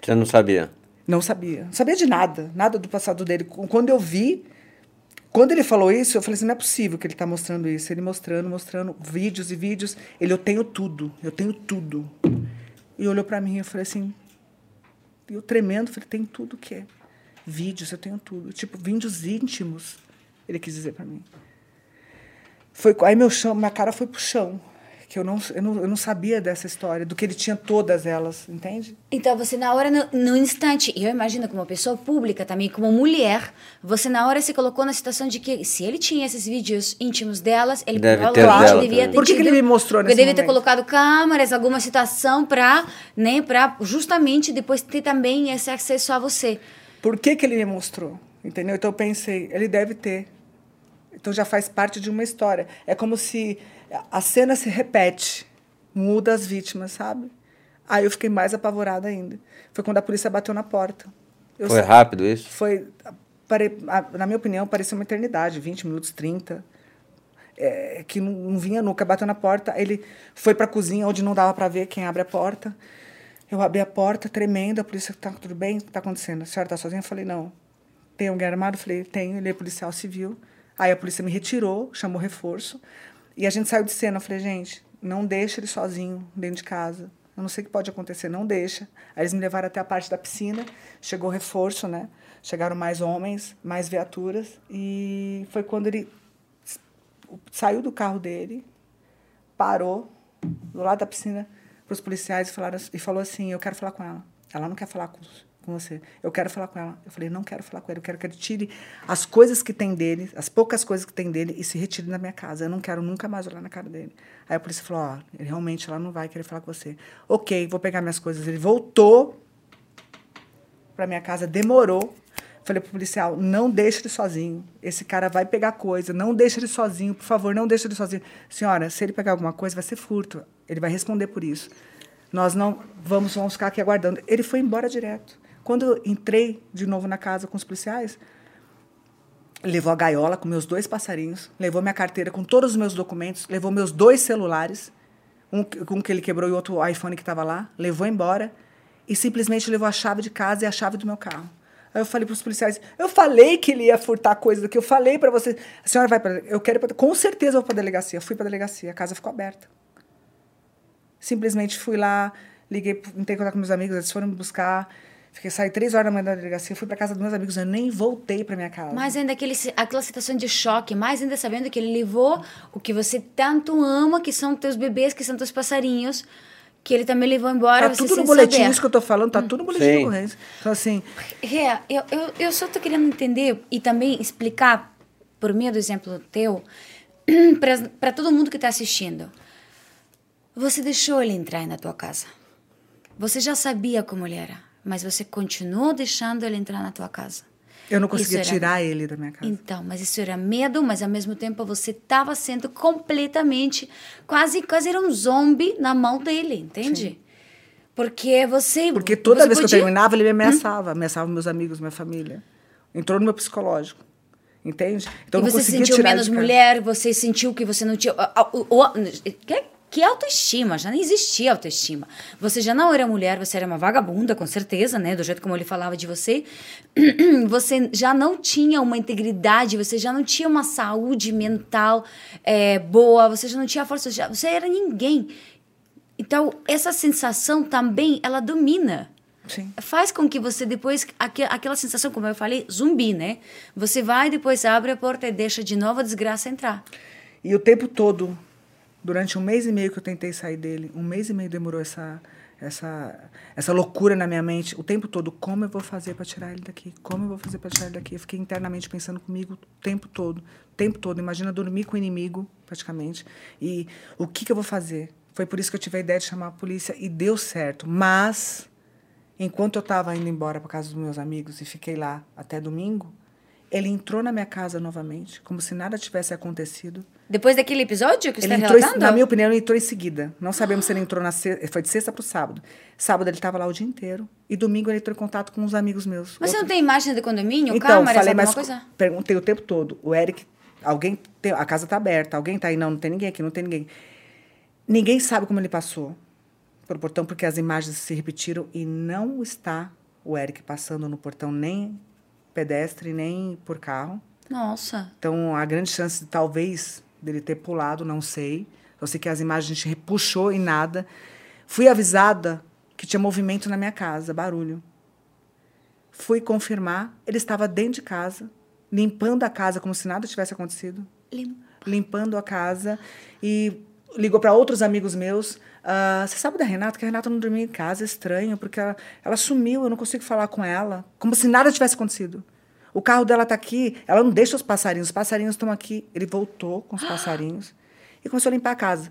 Você não sabia? Não sabia. Não sabia de nada, nada do passado dele. Quando eu vi, quando ele falou isso, eu falei assim, não é possível que ele está mostrando isso. Ele mostrando, mostrando vídeos e vídeos. Ele, eu tenho tudo, eu tenho tudo. E olhou para mim e eu falei assim, eu tremendo, falei, tem tudo que é. Vídeos, eu tenho tudo. Tipo, vídeos íntimos, ele quis dizer para mim. Foi, aí meu chão, minha cara foi pro chão que eu não, eu não, eu não sabia dessa história, do que ele tinha todas elas, entende? Então, você na hora, no, no instante, eu imagino como pessoa pública também, como mulher, você na hora se colocou na situação de que se ele tinha esses vídeos íntimos delas, ele Deve provavelmente devia ter Por que, tido, que ele me mostrou nesse Ele devia ter colocado câmeras, alguma situação para, né, para justamente depois ter também esse acesso a você. Por que que ele me mostrou? Entendeu? Então eu pensei, ele deve ter. Então já faz parte de uma história. É como se a cena se repete, muda as vítimas, sabe? Aí eu fiquei mais apavorada ainda. Foi quando a polícia bateu na porta. Eu foi rápido isso? Foi, pare, na minha opinião, parecia uma eternidade, 20 minutos, 30. É, que não, não, vinha nunca, bateu na porta. Ele foi para a cozinha, onde não dava para ver quem abre a porta. Eu abri a porta, tremendo, a polícia, tá tudo bem? O que está acontecendo? A senhora está sozinha? Eu falei, não. Tem alguém armado? Eu falei, tenho, ele é policial civil. Aí a polícia me retirou, chamou reforço. E a gente saiu de cena. Eu falei, gente, não deixa ele sozinho dentro de casa. Eu não sei o que pode acontecer, não deixa. Aí eles me levaram até a parte da piscina, chegou reforço, né? Chegaram mais homens, mais viaturas. E foi quando ele saiu do carro dele, parou do lado da piscina para os policiais e, falaram, e falou assim: Eu quero falar com ela. Ela não quer falar com os com você. Eu quero falar com ela. Eu falei, não quero falar com ele. Eu quero que ele tire as coisas que tem dele, as poucas coisas que tem dele e se retire da minha casa. Eu não quero nunca mais olhar na cara dele. Aí a polícia falou, ó, oh, realmente ela não vai querer falar com você. Ok, vou pegar minhas coisas. Ele voltou para minha casa, demorou. Falei pro policial, não deixe ele sozinho. Esse cara vai pegar coisa. Não deixe ele sozinho, por favor, não deixe ele sozinho. Senhora, se ele pegar alguma coisa, vai ser furto. Ele vai responder por isso. Nós não vamos, vamos ficar aqui aguardando. Ele foi embora direto. Quando eu entrei de novo na casa com os policiais, levou a gaiola com meus dois passarinhos, levou minha carteira com todos os meus documentos, levou meus dois celulares, um, um que ele quebrou e outro iPhone que estava lá, levou embora e simplesmente levou a chave de casa e a chave do meu carro. Aí eu falei para os policiais, eu falei que ele ia furtar coisa daqui, eu falei para você, a senhora vai para, eu quero, pra, com certeza eu vou para delegacia. Eu fui para delegacia, a casa ficou aberta. Simplesmente fui lá, liguei, tentei contar com meus amigos, eles foram me buscar. Fiquei, saí três horas da manhã da delegacia, fui para casa dos meus amigos, eu nem voltei para minha casa. Mas ainda aquele, aquela situação de choque, mais ainda sabendo que ele levou o que você tanto ama, que são teus bebês, que são teus passarinhos, que ele também levou embora. Tá tudo no boletim, saber. isso que eu tô falando, tá hum. tudo no boletim Sim. de ocorrência. Então, assim. É, eu, eu, eu só tô querendo entender e também explicar, por meio do exemplo teu, para todo mundo que está assistindo. Você deixou ele entrar na tua casa. Você já sabia como ele era mas você continuou deixando ele entrar na tua casa. Eu não conseguia era... tirar ele da minha casa. Então, mas isso era medo, mas ao mesmo tempo você estava sendo completamente, quase, quase era um zombie na mão dele, entende? Sim. Porque você. Porque toda você vez podia... que eu terminava, ele me ameaçava, hum? ameaçava meus amigos, minha família. Entrou no meu psicológico. Entende? Então e você se sentiu menos mulher, você sentiu que você não tinha. O, o, o, Que autoestima? Já não existia autoestima. Você já não era mulher, você era uma vagabunda, com certeza, né? Do jeito como ele falava de você. Você já não tinha uma integridade, você já não tinha uma saúde mental é, boa, você já não tinha força, já, você era ninguém. Então, essa sensação também, ela domina. Sim. Faz com que você depois, aqu aquela sensação, como eu falei, zumbi, né? Você vai, depois abre a porta e deixa de novo a desgraça entrar. E o tempo todo, durante um mês e meio que eu tentei sair dele, um mês e meio demorou essa, essa, essa loucura na minha mente, o tempo todo, como eu vou fazer para tirar ele daqui? Como eu vou fazer para tirar ele daqui? Eu fiquei internamente pensando comigo o tempo todo, o tempo todo. Imagina dormir com o inimigo, praticamente. E o que, que eu vou fazer? Foi por isso que eu tive a ideia de chamar a polícia e deu certo. Mas, enquanto eu estava indo embora para casa dos meus amigos e fiquei lá até domingo, ele entrou na minha casa novamente, como se nada tivesse acontecido. Depois daquele episódio que você Ele está entrou, em- na minha opinião, ele entrou em seguida. Não sabemos se ele entrou na sexta, foi de sexta para o sábado. Sábado ele estava lá o dia inteiro e domingo ele entrou em contato com uns amigos meus. Mas você não tem imagem de condomínio, então, câmeras, falei, mas coisa? perguntei o tempo todo. O Eric, alguém tem, a casa tá aberta, alguém tá aí? Não, não tem ninguém aqui, não tem ninguém. Ninguém sabe como ele passou pelo portão porque as imagens se repetiram e não está o Eric passando no portão nem pedestre nem por carro. Nossa. Então, a grande chance de talvez dele ter pulado, não sei. Eu sei que as imagens repuxou e nada. Fui avisada que tinha movimento na minha casa, barulho. Fui confirmar, ele estava dentro de casa, limpando a casa como se nada tivesse acontecido. Lim- Limpando a casa e ligou para outros amigos meus. "Ah, Você sabe da Renata? Que a Renata não dormia em casa, é estranho, porque ela, ela sumiu, eu não consigo falar com ela. Como se nada tivesse acontecido. O carro dela está aqui, ela não deixa os passarinhos, os passarinhos estão aqui. Ele voltou com os passarinhos e começou a limpar a casa.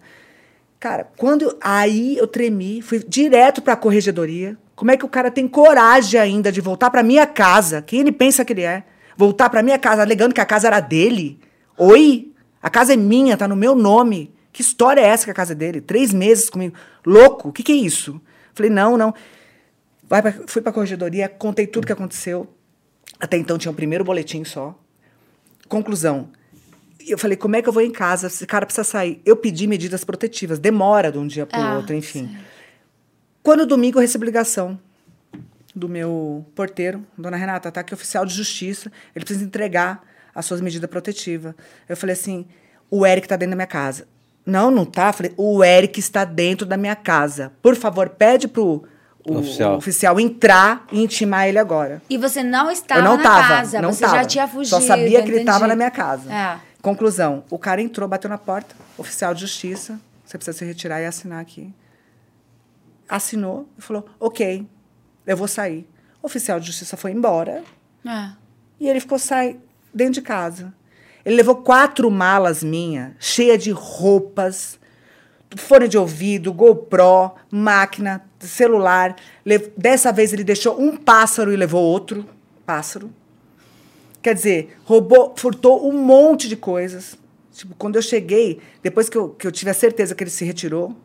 Cara, quando eu- aí eu tremi, fui direto para a corregedoria. Como é que o cara tem coragem ainda de voltar para minha casa? Quem ele pensa que ele é? Voltar para minha casa alegando que a casa era dele? Oi? A casa é minha, tá no meu nome. Que história é essa que a casa é dele? Três meses comigo. Louco? O que, que é isso? Falei, não, não. Vai pra, fui para a corregedoria, contei tudo que aconteceu. Até então tinha o primeiro boletim só. Conclusão. Eu falei, como é que eu vou em casa? Esse cara precisa sair. Eu pedi medidas protetivas. Demora de um dia para o Ah, outro, enfim. Quando domingo eu recebi ligação do meu porteiro, dona Renata, tá aqui oficial de justiça, ele precisa entregar as suas medidas protetivas. Eu falei assim, o Eric está dentro da minha casa. Não, não tá. Eu falei, o Eric está dentro da minha casa. Por favor, pede pro o, Oficial. o oficial entrar e intimar ele agora. E você não estava eu não na tava, casa, não você tava. já tinha fugido. Só sabia que ele estava entendi. na minha casa. É. Conclusão, o cara entrou, bateu na porta, oficial de justiça, você precisa se retirar e assinar aqui. Assinou e falou, ok, eu vou sair. O oficial de justiça foi embora É. e ele ficou sai dentro de casa. Ele levou quatro malas minhas, cheias de roupas, fone de ouvido, GoPro, máquina, celular. Dessa vez ele deixou um pássaro e levou outro pássaro. Quer dizer, roubou, furtou um monte de coisas. Tipo, quando eu cheguei, depois que eu, que eu tive a certeza que ele se retirou,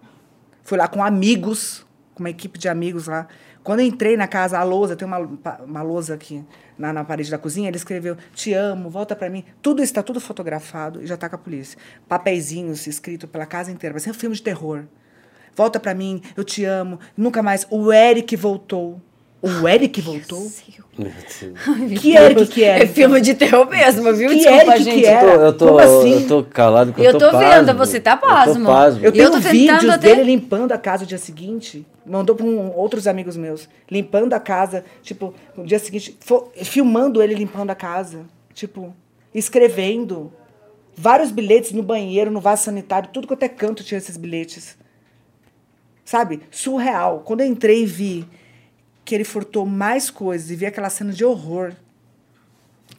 fui lá com amigos, com uma equipe de amigos lá. Quando eu entrei na casa, a lousa, tem uma, uma lousa aqui na, na parede da cozinha, ele escreveu, te amo, volta pra mim. Tudo está tudo fotografado e já tá com a polícia. Papeizinhos escritos pela casa inteira, vai ser um filme de terror. Volta pra mim, eu te amo, nunca mais. O Eric voltou. O Eric voltou? Meu Deus. Que Eric que era? É filme de terror mesmo, viu? Que Desculpa, Eric que gente. era? Eu tô, Como assim? eu tô calado porque Eu eu tô tô vendo, você tá Eu pasmo. tô pasmo. Eu tenho eu tô tentando vídeos até- dele limpando a casa no dia seguinte. Mandou para outros amigos meus. Limpando a casa. Tipo, no dia seguinte, filmando ele limpando a casa. Tipo, escrevendo. Vários bilhetes no banheiro, no vaso sanitário. Tudo quanto é canto tinha esses bilhetes. Sabe? Surreal. Quando eu entrei e vi que ele furtou mais coisas e vi aquela cena de horror.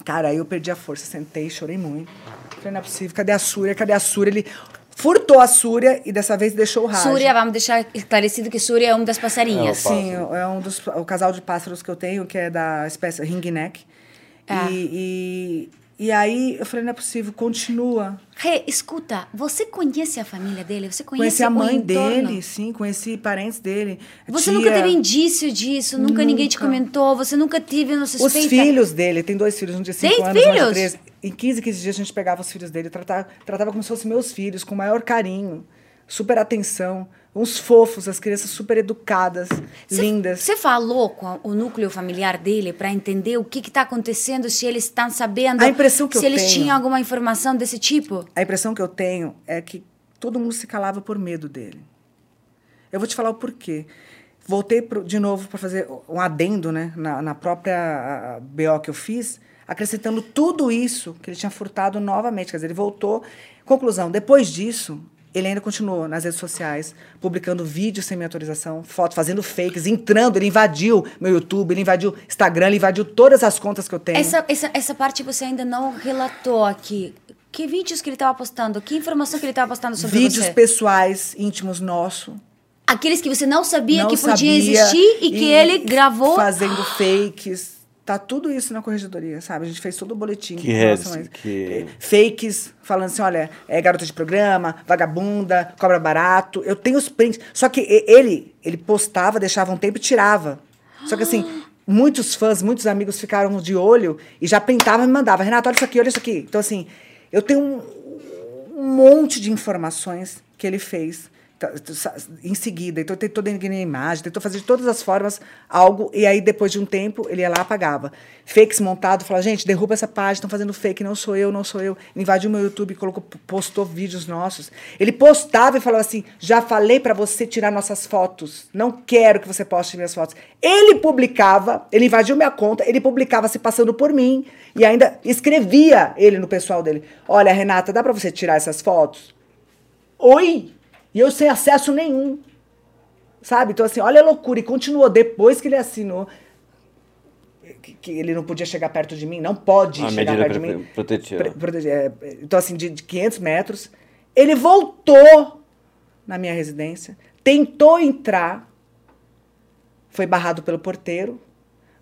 Cara, aí eu perdi a força, sentei, chorei muito. Falei, não é possível, cadê a Súria? Cadê a Súria? Ele furtou a Súria e dessa vez deixou o Raj. Súria, vamos deixar esclarecido que Súria é uma das passarinhas. É, Sim, é um dos o casal de pássaros que eu tenho, que é da espécie ringneck. Ah. E, e, e aí eu falei, não é possível, continua. Rê, escuta, você conhece a família dele? Você conhece Conheci a mãe dele, sim, conheci parentes dele. Você tia, nunca teve indício disso? Nunca, ninguém te Nunca. comentou? Você nunca teve no Os suspeita? filhos dele, tem dois filhos, um de 5 Tem anos, um de filhos? 13. Em 15, 15 dias a gente pegava os filhos dele, tratava, tratava como se fossem meus filhos, com o maior carinho. super atenção, uns fofos, as crianças super educadas, Cê, lindas. Você falou com o núcleo familiar dele para entender o que está acontecendo, se eles estão sabendo, a impressão que se eu eles tenho, tinham alguma informação desse tipo? A impressão que eu tenho é que todo mundo se calava por medo dele. Eu vou te falar o porquê. Voltei pro, de novo para fazer um adendo né, na, na própria BO que eu fiz, acrescentando tudo isso que ele tinha furtado novamente. Quer dizer, ele voltou. Conclusão: depois disso, ele ainda continuou nas redes sociais, publicando vídeos sem minha autorização, fotos, fazendo fakes, entrando. Ele invadiu meu YouTube, ele invadiu Instagram, ele invadiu todas as contas que eu tenho. Essa, essa, essa parte você ainda não relatou aqui. Que vídeos que ele estava postando? Que informação que ele estava postando sobre vídeos você? pessoais, íntimos nossos. Aqueles que você não sabia não que podia sabia, existir e, que ele gravou. Fazendo fakes. Tá tudo isso na corregedoria, sabe? A gente fez todo o boletim. Que redes, mas- que- Fakes, falando assim, olha, é garota de programa, vagabunda, cobra barato. Eu tenho os prints. Só que ele, ele postava, deixava um tempo e tirava. Só que assim, muitos fãs, muitos amigos ficaram de olho e já printavam e me mandavam. Renato, olha isso aqui, olha isso aqui. Então assim, eu tenho um, um monte de informações que ele fez em seguida. Então, tentou denegrir a imagem, tentou fazer de todas as formas algo, e aí, depois de um tempo, ele ia lá apagava. Fakes montado, falava, gente, derruba essa página, estão fazendo fake, não sou eu, não sou eu. Invadiu meu YouTube, colocou, postou vídeos nossos. Ele postava e falava assim, já falei para você tirar nossas fotos, não quero que você poste minhas fotos. Ele publicava, ele invadiu minha conta, ele publicava se passando por mim, e ainda escrevia ele no pessoal dele, olha, Renata, dá para você tirar essas fotos? Oi! E eu sem acesso nenhum. Sabe? Então, assim, olha a loucura. E continuou. Depois que ele assinou que, que ele não podia chegar perto de mim, não pode A chegar medida perto de mim. protetiva. É, então, assim, de, de 500 metros. Ele voltou na minha residência, tentou entrar, foi barrado pelo porteiro,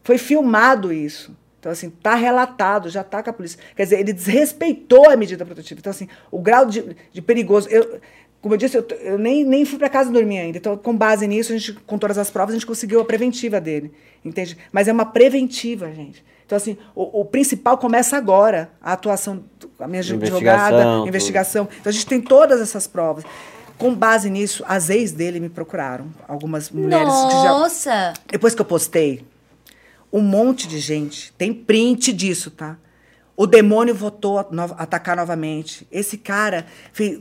foi filmado isso. Então, assim, tá relatado, já tá com a polícia. Quer dizer, ele desrespeitou a medida protetiva. Então, assim, o grau de, de perigoso. Eu, como eu disse, eu, eu nem, nem fui para casa dormir ainda. Então, com base nisso, a gente, com todas as provas, a gente conseguiu a preventiva dele. Entende? Mas é uma preventiva, gente. Então, assim, o, o principal começa agora, a atuação, a minha Investigação, advogada, tudo. investigação. Então, a gente tem todas essas provas. Com base nisso, as ex dele me procuraram. Algumas mulheres que já. Nossa! Depois que eu postei, um monte de gente, tem print disso, tá? O demônio votou a no- atacar novamente. Esse cara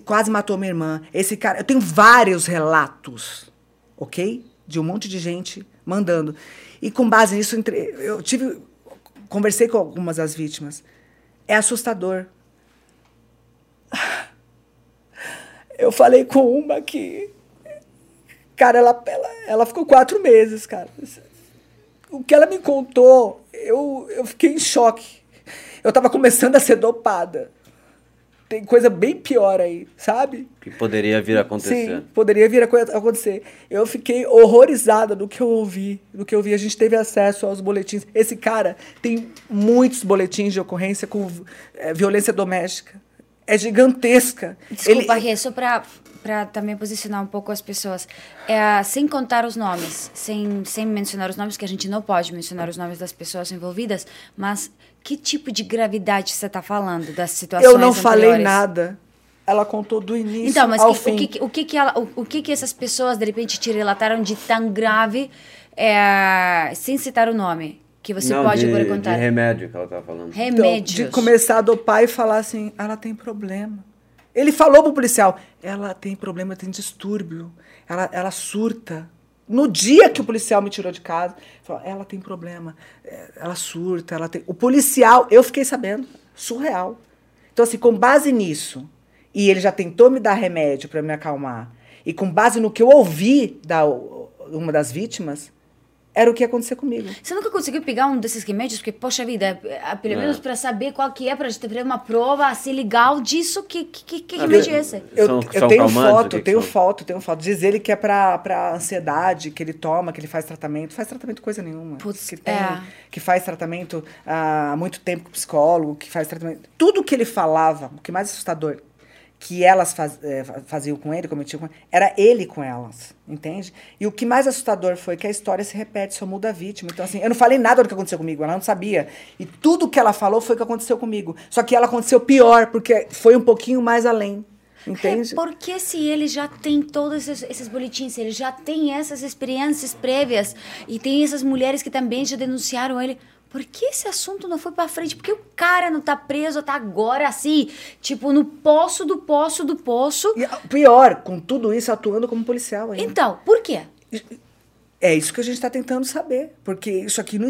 quase matou minha irmã. Esse cara. Eu tenho vários relatos, ok? De um monte de gente mandando. E com base nisso, entre- eu tive. Conversei com algumas das vítimas. É assustador. Eu falei com uma que. Cara, ela, ela, ela ficou quatro meses, cara. O que ela me contou, eu, eu fiquei em choque. Eu tava começando a ser dopada. Tem coisa bem pior aí, sabe? Que poderia vir a acontecer. Sim, poderia vir a co- acontecer. Eu fiquei horrorizada do que eu ouvi, do que eu vi. A gente teve acesso aos boletins. Esse cara tem muitos boletins de ocorrência com eh, violência doméstica. É gigantesca. Desculpa, Ele- Rê, só para para também posicionar um pouco as pessoas. É, sem contar os nomes, sem, sem mencionar os nomes, que a gente não pode mencionar os nomes das pessoas envolvidas, mas que tipo de gravidade você está falando das situações eu não falei anteriores? nada. Ela contou do início Então, mas ao que- fim. o, que, o, que, que ela, o, o que, que essas pessoas, de repente, te relataram de tão grave, é, sem citar o nome, que você Não, pode de, agora de contar? remédio que ela estava falando. Então, Remédios. de começar a dopar e falar assim, ela tem problema. Ele falou pro policial, ela tem problema, tem distúrbio, ela, ela surta. No dia que o policial me tirou de casa, falou, ela tem problema, é, ela surta, ela tem... O policial, eu fiquei sabendo, surreal. Então, assim, com base nisso, e ele já tentou me dar remédio para me acalmar, e com base no que eu ouvi da uma das vítimas, era o que ia acontecer comigo. Você nunca conseguiu pegar um desses remédios? Porque, poxa vida, é, pelo menos para saber qual que é, para gente ter uma prova assim legal disso, que, que, que remédio é esse? Eu, São- eu são tenho foto, que eu que tenho são? foto, tenho foto. Diz ele que é pra, pra ansiedade, que ele toma, que ele faz tratamento. Faz tratamento coisa nenhuma. Putz, que, tem, é. que faz tratamento ah, há muito tempo com psicólogo, que faz tratamento. Tudo que ele falava, o que mais assustador, que elas faz, eh, fa- faziam com ele, cometiam com ele, era ele com elas, entende? E o que mais assustador foi que a história se repete, só muda a vítima. Então, assim, eu não falei nada do que aconteceu comigo, ela não sabia. E tudo que ela falou foi o que aconteceu comigo. Só que ela aconteceu pior, porque foi um pouquinho mais além. Entende? É, porque se ele já tem todos esses, esses boletins, se ele já tem essas experiências prévias e tem essas mulheres que também já denunciaram ele, por que esse assunto não foi para frente? Porque o cara não tá preso até agora assim, tipo no poço do poço do poço. E pior, com tudo isso atuando como policial ainda. Então, por quê? É isso que a gente está tentando saber. Porque isso aqui não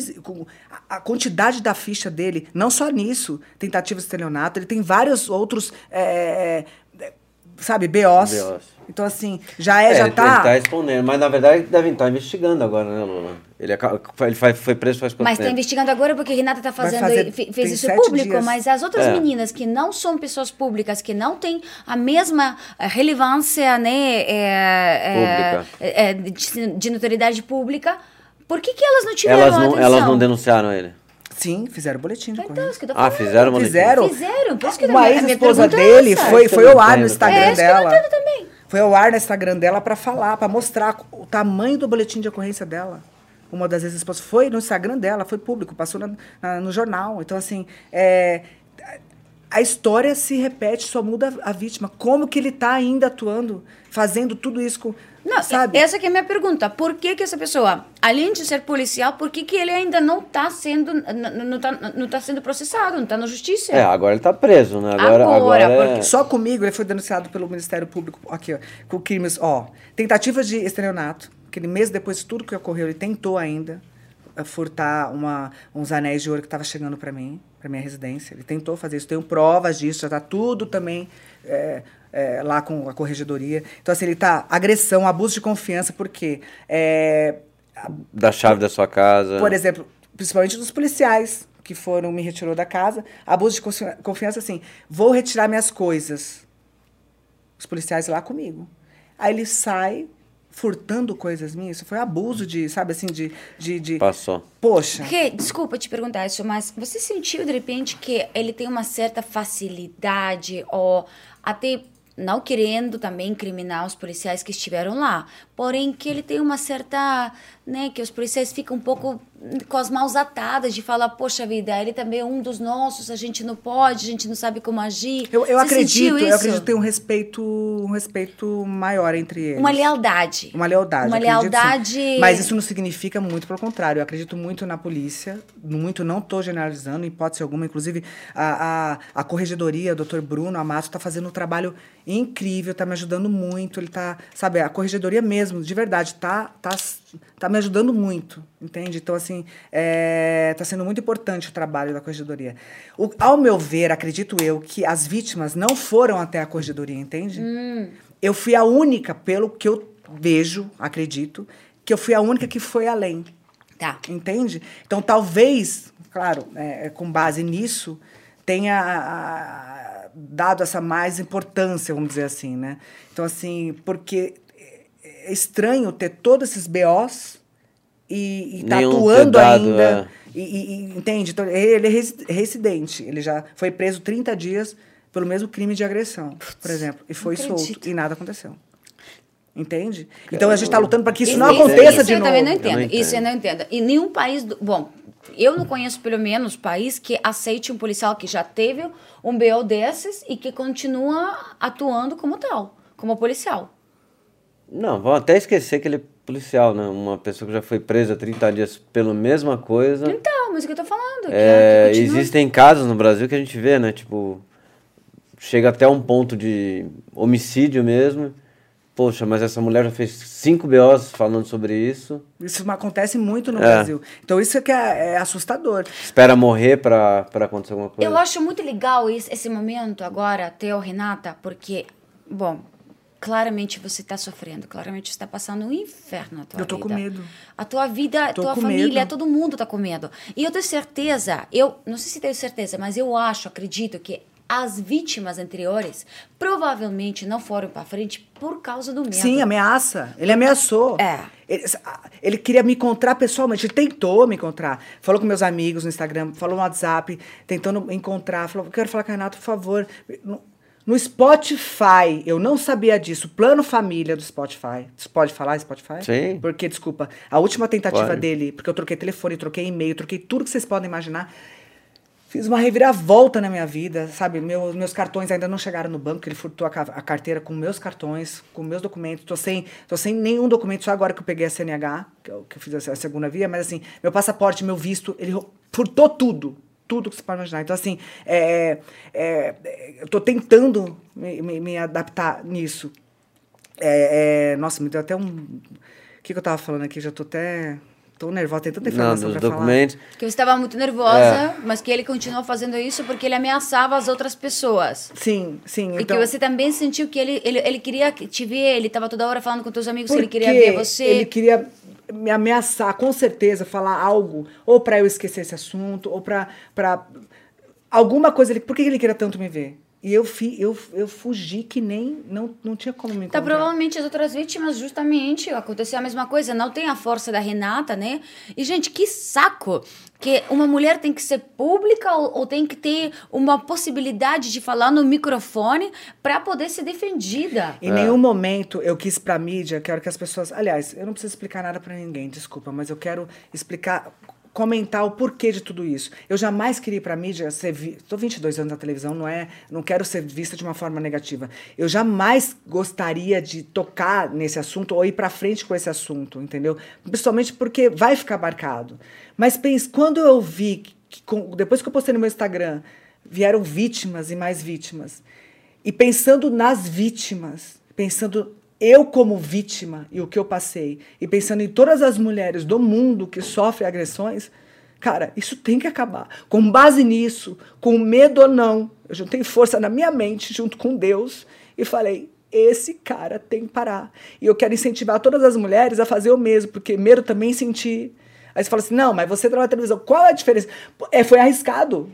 a, a quantidade da ficha dele, não só nisso, tentativa de estelionato, ele tem vários outros, é, é, sabe, BOs. BOs. Então, assim, já é, já ele, tá. ele tá respondendo, mas na verdade devem estar investigando agora, né, Lula? Ele, ele foi, foi preso faz quanto Mas tá tempo? investigando agora porque Renata tá fazendo fazer- fez isso público, dias. mas as outras É. meninas que não são pessoas públicas, que não têm a mesma eh, relevância, né, é, é, Pública. é, é, de, de notoriedade pública, por que, que elas não tiveram Elas não, atenção? elas não denunciaram ele. Sim, fizeram boletim de Então, ocorrência. isso que eu tô Ah, fizeram boletim. Fizeram. Fizeram, por isso que Uma ex-esposa é dele essa. foi, foi ao ar no entendo. Instagram É, isso que eu não dela. entendo também. Foi ao ar no Instagram dela para falar, para mostrar o tamanho do boletim de ocorrência dela. Uma das ex-esposas foi no Instagram dela, foi público, passou na- na- no jornal. Então, assim, é, a história se repete, só muda a vítima. Como que ele está ainda atuando, fazendo tudo isso com. Não, sabe? essa que é a minha pergunta. Por que que essa pessoa, além de ser policial, por que que ele ainda não está sendo, não tá, não tá sendo processado, não está na justiça? É, agora ele tá preso, né? Agora, Agora, agora, porque é... Só comigo ele foi denunciado pelo Ministério Público aqui, ó, com crimes, ó, tentativa de estelionato, que ele mesmo depois de tudo que ocorreu, ele tentou ainda eh, furtar uma, uns anéis de ouro que estava chegando para mim, para minha residência. Ele tentou fazer isso, tenho provas disso, já está tudo também é, é, lá com a corregedoria. Então assim, ele tá agressão, abuso de confiança, porque é, da chave da sua casa. por exemplo, principalmente dos policiais que foram, me retirou da casa, abuso de confi- confiança, assim, vou retirar minhas coisas. Os policiais lá comigo. Aí ele sai furtando coisas minhas, isso foi abuso de, sabe assim, de... de, de Passou. poxa, Rê, desculpa te perguntar isso, mas você sentiu de repente que ele tem uma certa facilidade ou até não querendo também incriminar os policiais que estiveram lá, porém que ele tem uma certa, né, que os policiais ficam um pouco com as mãos atadas de falar, poxa vida, ele também é um dos nossos, a gente não pode, a gente não sabe como agir. eu, eu acredito, eu acredito ter um respeito, um respeito maior entre eles. Uma lealdade. Uma lealdade. Uma acredito lealdade. Mas isso não significa muito, pelo contrário. Eu acredito muito na polícia, muito não estou generalizando, em hipótese alguma. Inclusive, a, a, a corregedoria, o doutor Bruno Amato, está fazendo um trabalho incrível, está me ajudando muito. Ele está, sabe, a corregedoria mesmo, de verdade, está tá, tá me ajudando muito, entende? Então, assim, está sendo muito importante o trabalho da corregedoria. O, ao meu ver, acredito eu, que as vítimas não foram até a corregedoria, entende? Eu fui a única, pelo que eu vejo, acredito, que eu fui a única que foi além. Tá. Entende? Então, talvez, claro, é, é, com base nisso, tenha a- a- dado essa mais importância, vamos dizer assim, né? Então, assim, porque é estranho ter todos esses BOs e estar Nenhum atuando ainda. é. E, e- e- entende? Então, ele é resi- residente. Ele já foi preso 30 dias pelo mesmo crime de agressão, por exemplo. E foi não solto. E nada aconteceu. Entende? Então a gente está lutando para que isso não Isso- aconteça isso de eu novo. também não Eu entendo. não Isso eu entendo. não entendo. E nenhum país. Do, bom, eu não conheço pelo menos país que aceite um policial que já teve um BO desses e que continua atuando como tal, como policial. Não, vão até esquecer que ele é policial, né? Uma pessoa que já foi presa 30 dias pela mesma coisa. Então, mas é o que eu tô falando. que- É, que existem casos no Brasil que a gente vê, né? Tipo, chega até um ponto de homicídio mesmo. Poxa, mas essa mulher já fez cinco BOs falando sobre isso. Isso acontece muito no É. Brasil. Então isso é que é, é assustador. Espera morrer pra, pra acontecer alguma coisa. Eu acho muito legal esse, esse momento agora, Theo, Renata, porque, bom, claramente você está sofrendo, claramente você está passando um inferno na tua Eu tô vida. com medo. A tua vida, a tua família, medo. todo mundo tá com medo. E eu tenho certeza, eu não sei se tenho certeza, mas eu acho, acredito que as vítimas anteriores provavelmente não foram para frente por causa do medo. Sim, ameaça. Ele ameaçou. É. Ele, ele queria me encontrar pessoalmente. Ele tentou me encontrar. Falou com meus amigos no Instagram, falou no WhatsApp, tentando encontrar. Falou, quero falar com a Renato, por favor. No, Spotify, eu não sabia disso. Plano Família do Spotify. Você pode falar Spotify? Sim. Porque, desculpa, a última tentativa Pode. dele, porque eu troquei telefone, troquei e-mail, troquei tudo que vocês podem imaginar. Fiz uma reviravolta na minha vida, sabe? Meu, meus cartões ainda não chegaram no banco, ele furtou a, a carteira com meus cartões, com meus documentos. Tô sem, tô sem nenhum documento, só agora que eu peguei a CNH, que eu, que eu fiz a segunda via, mas assim, meu passaporte, meu visto, ele furtou tudo. Tudo que você pode imaginar. Então, assim, é, é, é eu tô tentando me, me, me adaptar nisso. É, é, nossa, me deu até um. O que, que eu tava falando aqui? Já tô até Tô nervosa, tem tanta informação para documentos. falar. Que você estava muito nervosa, é. mas que ele continuou fazendo isso porque ele ameaçava as outras pessoas. Sim, sim. E então... que você também sentiu que ele, ele, ele queria te ver, ele estava toda hora falando com teus amigos porque que ele queria ver você. Ele queria me ameaçar, com certeza, falar algo, ou para eu esquecer esse assunto, ou para alguma coisa. Por que ele queria tanto me ver? E eu, fi, eu, eu fugi que nem. Não, não tinha como me tá, encontrar. Tá, provavelmente as outras vítimas, justamente, aconteceu a mesma coisa. Não tem a força da Renata, né? E, gente, que saco! Que uma mulher tem que ser pública ou, ou tem que ter uma possibilidade de falar no microfone para poder ser defendida. Em é. nenhum momento eu quis pra mídia, quero que as pessoas. Aliás, eu não preciso explicar nada para ninguém, desculpa, mas eu quero explicar comentar o porquê de tudo isso. Eu jamais queria ir para a mídia ser vi... Estou 22 anos na televisão, não é, não quero ser vista de uma forma negativa. Eu jamais gostaria de tocar nesse assunto ou ir para frente com esse assunto, entendeu? Principalmente porque vai ficar marcado. Mas pense, quando eu vi que, depois que eu postei no meu Instagram, vieram vítimas e mais vítimas. E pensando nas vítimas, pensando eu como vítima e o que eu passei, e pensando em todas as mulheres do mundo que sofrem agressões, cara, isso tem que acabar. Com base nisso, com medo ou não, eu juntei força na minha mente junto com Deus e falei: esse cara tem que parar. E eu quero incentivar todas as mulheres a fazer o mesmo, porque medo também senti. Aí você fala assim: não, mas você trabalha na televisão, qual a diferença? É, foi arriscado,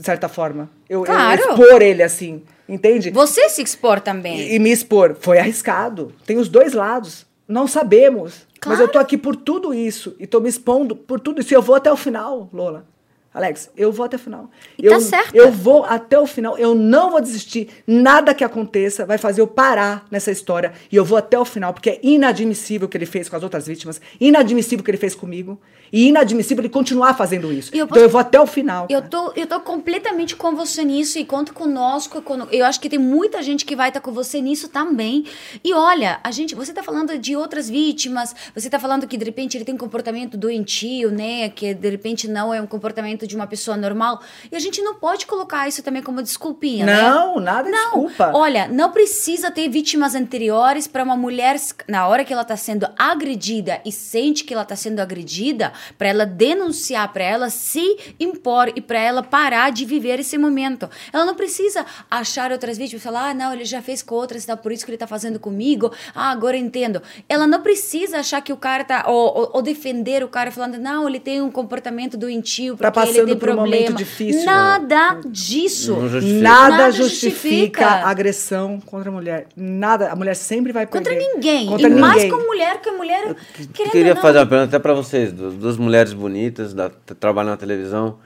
de certa forma. Eu, claro. eu expor ele assim. Entende? Você se expor também. E, e me expor. Foi arriscado. Tem os dois lados. Não sabemos. Claro. Mas eu tô aqui por tudo isso. E tô me expondo por tudo isso. E eu vou até o final, Lola. Alex, eu vou até o final. E eu, tá certo. Eu vou até o final. Eu não vou desistir. Nada que aconteça vai fazer eu parar nessa história. E eu vou até o final, porque é inadmissível o que ele fez com as outras vítimas, inadmissível o que ele fez comigo, e inadmissível ele continuar fazendo isso. Eu posso... Então eu vou até o final. Eu tô, eu tô completamente com você nisso e conto conosco. Eu acho que tem muita gente que vai estar tá com você nisso também. E olha, a gente, você tá falando de outras vítimas, você tá falando que de repente ele tem um comportamento doentio, né? Que de repente não é um comportamento de uma pessoa normal. E a gente não pode colocar isso também como desculpinha, não, né? nada não. desculpa. Olha, não precisa ter vítimas anteriores para uma mulher, na hora que ela está sendo agredida e sente que ela está sendo agredida, para ela denunciar, para ela se impor e para ela parar de viver esse momento. Ela não precisa achar outras vítimas e falar, ah, não, ele já fez com outras, tá, por isso que ele está fazendo comigo. Ah, agora eu entendo. Ela não precisa achar que o cara tá. Ou, ou, ou defender o cara falando, não, ele tem um comportamento doentio. Tá passando passando por um momento difícil. Nada disso. Justifica. Nada, Nada justifica, justifica agressão contra a mulher. Nada. A mulher sempre vai perder. Contra ninguém. Contra e ninguém. mais com mulher, que a mulher. Eu queria fazer uma pergunta até para vocês, duas mulheres bonitas, da, trabalham na televisão.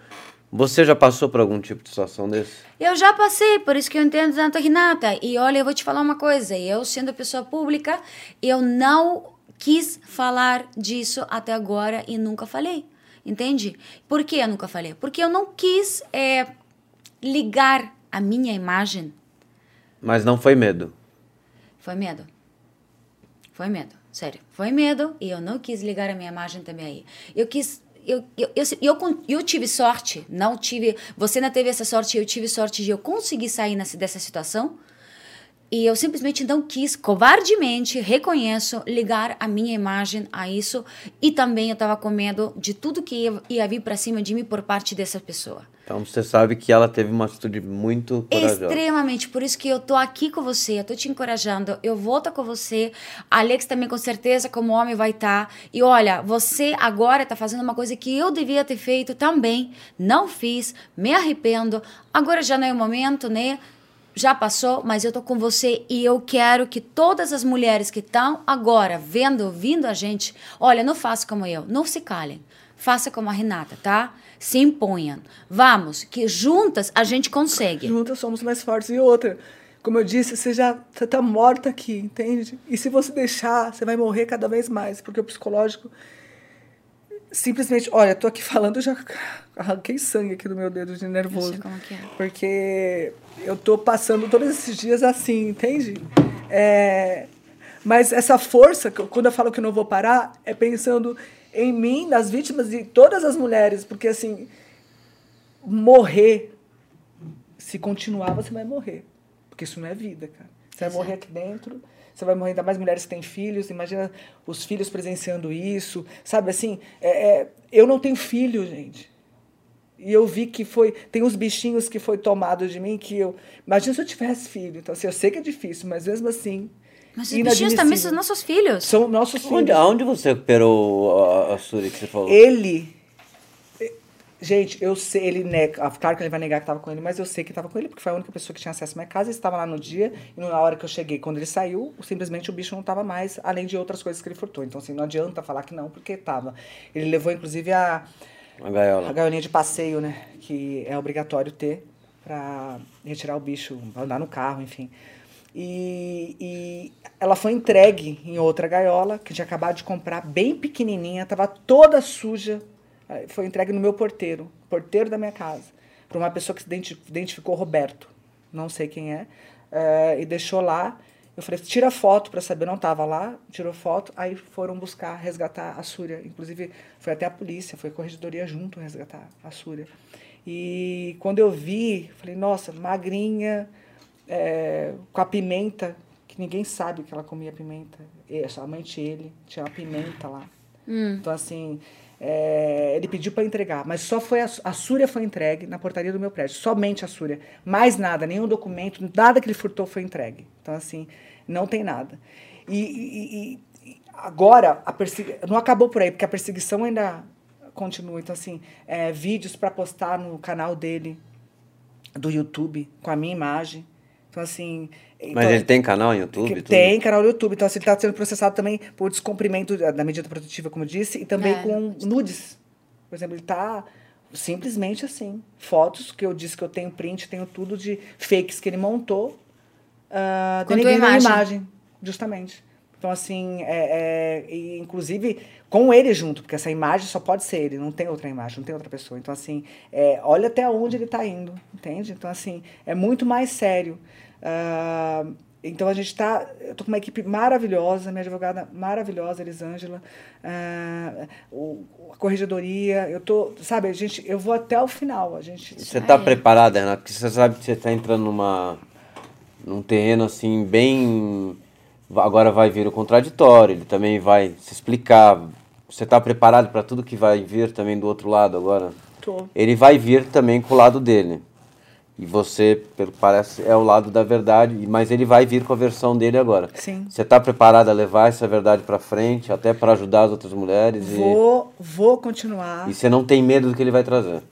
Você já passou por algum tipo de situação desse? Eu já passei, por isso que eu entendo tanto a Renata. E olha, eu vou te falar uma coisa. Eu, sendo pessoa pública, eu não quis falar disso até agora e nunca falei. Entende? Por que eu nunca falei? Porque eu não quis é, ligar a minha imagem. Mas não foi medo? Foi medo. Foi medo. Sério. Foi medo e eu não quis ligar a minha imagem também aí. Eu quis eu, eu, eu, eu, eu, tive sorte, não tive. Você não teve essa sorte, eu tive sorte de eu conseguir sair nessa, dessa situação. E eu simplesmente não quis, covardemente, reconheço, ligar a minha imagem a isso. E também eu estava com medo de tudo que ia, ia vir para cima de mim por parte dessa pessoa. Então você sabe que ela teve uma atitude muito corajosa. Extremamente, por isso que eu tô aqui com você, eu tô te encorajando, eu vou estar tá com você. Alex também com certeza como homem vai estar. Tá. E olha, você agora tá fazendo uma coisa que eu devia ter feito também, não fiz, me arrependo. Agora já não é o momento, né? Já passou, mas eu tô com você e eu quero que todas as mulheres que estão agora vendo, ouvindo a gente, olha, não faça como eu, não se calem. Faça como a Renata, tá? Se imponham. Vamos, que juntas a gente consegue. Juntas somos mais fortes. E outra, como eu disse, você já tá morta aqui, entende? E se você deixar, você vai morrer cada vez mais, porque o psicológico simplesmente, olha, tô aqui falando, já arranquei sangue aqui do meu dedo de nervoso. Sei como que é. Porque eu tô passando todos esses dias assim, entende? É, mas essa força, eu- quando eu falo que eu não vou parar, é pensando em mim, nas vítimas de todas as mulheres, porque assim, morrer, se continuar, você vai morrer. Porque isso não é vida, cara. Você vai morrer aqui dentro, você vai morrer ainda mais mulheres que têm filhos, imagina os filhos presenciando isso, sabe assim? é- é, eu não tenho filho, gente. E eu vi que foi. Tem uns bichinhos que foi tomado de mim que eu. Imagina se eu tivesse filho. Então, assim, eu sei que é difícil, mas mesmo assim. Mas os bichinhos também são nossos filhos. São nossos filhos. Onde, aonde você recuperou a, a Suri que você falou? Ele. Gente, eu sei, ele nega. ah, Claro que ele vai negar que estava com ele, mas eu sei que estava com ele, porque foi a única pessoa que tinha acesso à minha casa. Ele estava lá no dia, e na hora que eu cheguei, quando ele saiu, simplesmente o bicho não estava mais, além de outras coisas que ele furtou. Então, assim, não adianta falar que não, porque estava. Ele levou, inclusive, a, A a gaiola. gaiolinha de passeio, né? Que é obrigatório ter para retirar o bicho, andar no carro, enfim. E, e ela foi entregue em outra gaiola, que tinha acabado de comprar, bem pequenininha, estava toda suja. Aí Foi entregue no meu porteiro, porteiro da minha casa, para uma pessoa que se identi- identificou Roberto, não sei quem é, eh, e deixou lá. Eu falei, tira foto para saber, não estava lá, tirou foto, aí foram buscar, resgatar a Súria. Inclusive, foi até a polícia, foi a corregedoria junto resgatar a Súria. E quando eu vi, falei, nossa, magrinha, é, com a pimenta, que ninguém sabe que ela comia pimenta. E, somente ele, tinha uma pimenta lá. Então, assim, é, ele pediu para entregar, mas só foi a, a Súria foi entregue na portaria do meu prédio, somente a Súria. Mais nada, nenhum documento, nada que ele furtou foi entregue. Então, assim, não tem nada. E, e- e- agora, a não acabou por aí, porque a perseguição ainda continua. Então, assim, é, vídeos para postar no canal dele, do YouTube, com a minha imagem. Então, assim. Mas então- ele tem canal no YouTube? tem canal no YouTube. Então, assim, ele está sendo processado também por descumprimento da da medida protetiva, como eu disse, e também É. com nudes. Por exemplo, ele está simplesmente assim. Fotos que eu disse que eu tenho print, tenho tudo de fakes que ele montou. Uh, Com denegrindo a imagem. imagem, justamente. Então, assim, é, é, e, inclusive com ele junto, porque essa imagem só pode ser ele, não tem outra imagem, não tem outra pessoa. Então, assim, é, olha até onde ele está indo, entende? Então, assim, é muito mais sério. Ah, então, a gente está. Eu estou com uma equipe maravilhosa, minha advogada maravilhosa, Elisângela, ah, o, a corregedoria. Eu tô, sabe, a gente, eu vou até o final. A gente. Você tá preparada, Renato? Porque você sabe que você tá entrando numa num terreno assim bem agora vai vir o contraditório, ele também vai se explicar. Você tá preparado para tudo que vai vir também do outro lado agora? Tô. Ele vai vir também com o lado dele. E você, pelo que parece, é o lado da verdade, mas ele vai vir com a versão dele agora. Sim. Você tá preparada a levar essa verdade para frente, até para ajudar as outras mulheres e- Vou, vou continuar. e você não tem medo do que ele vai trazer?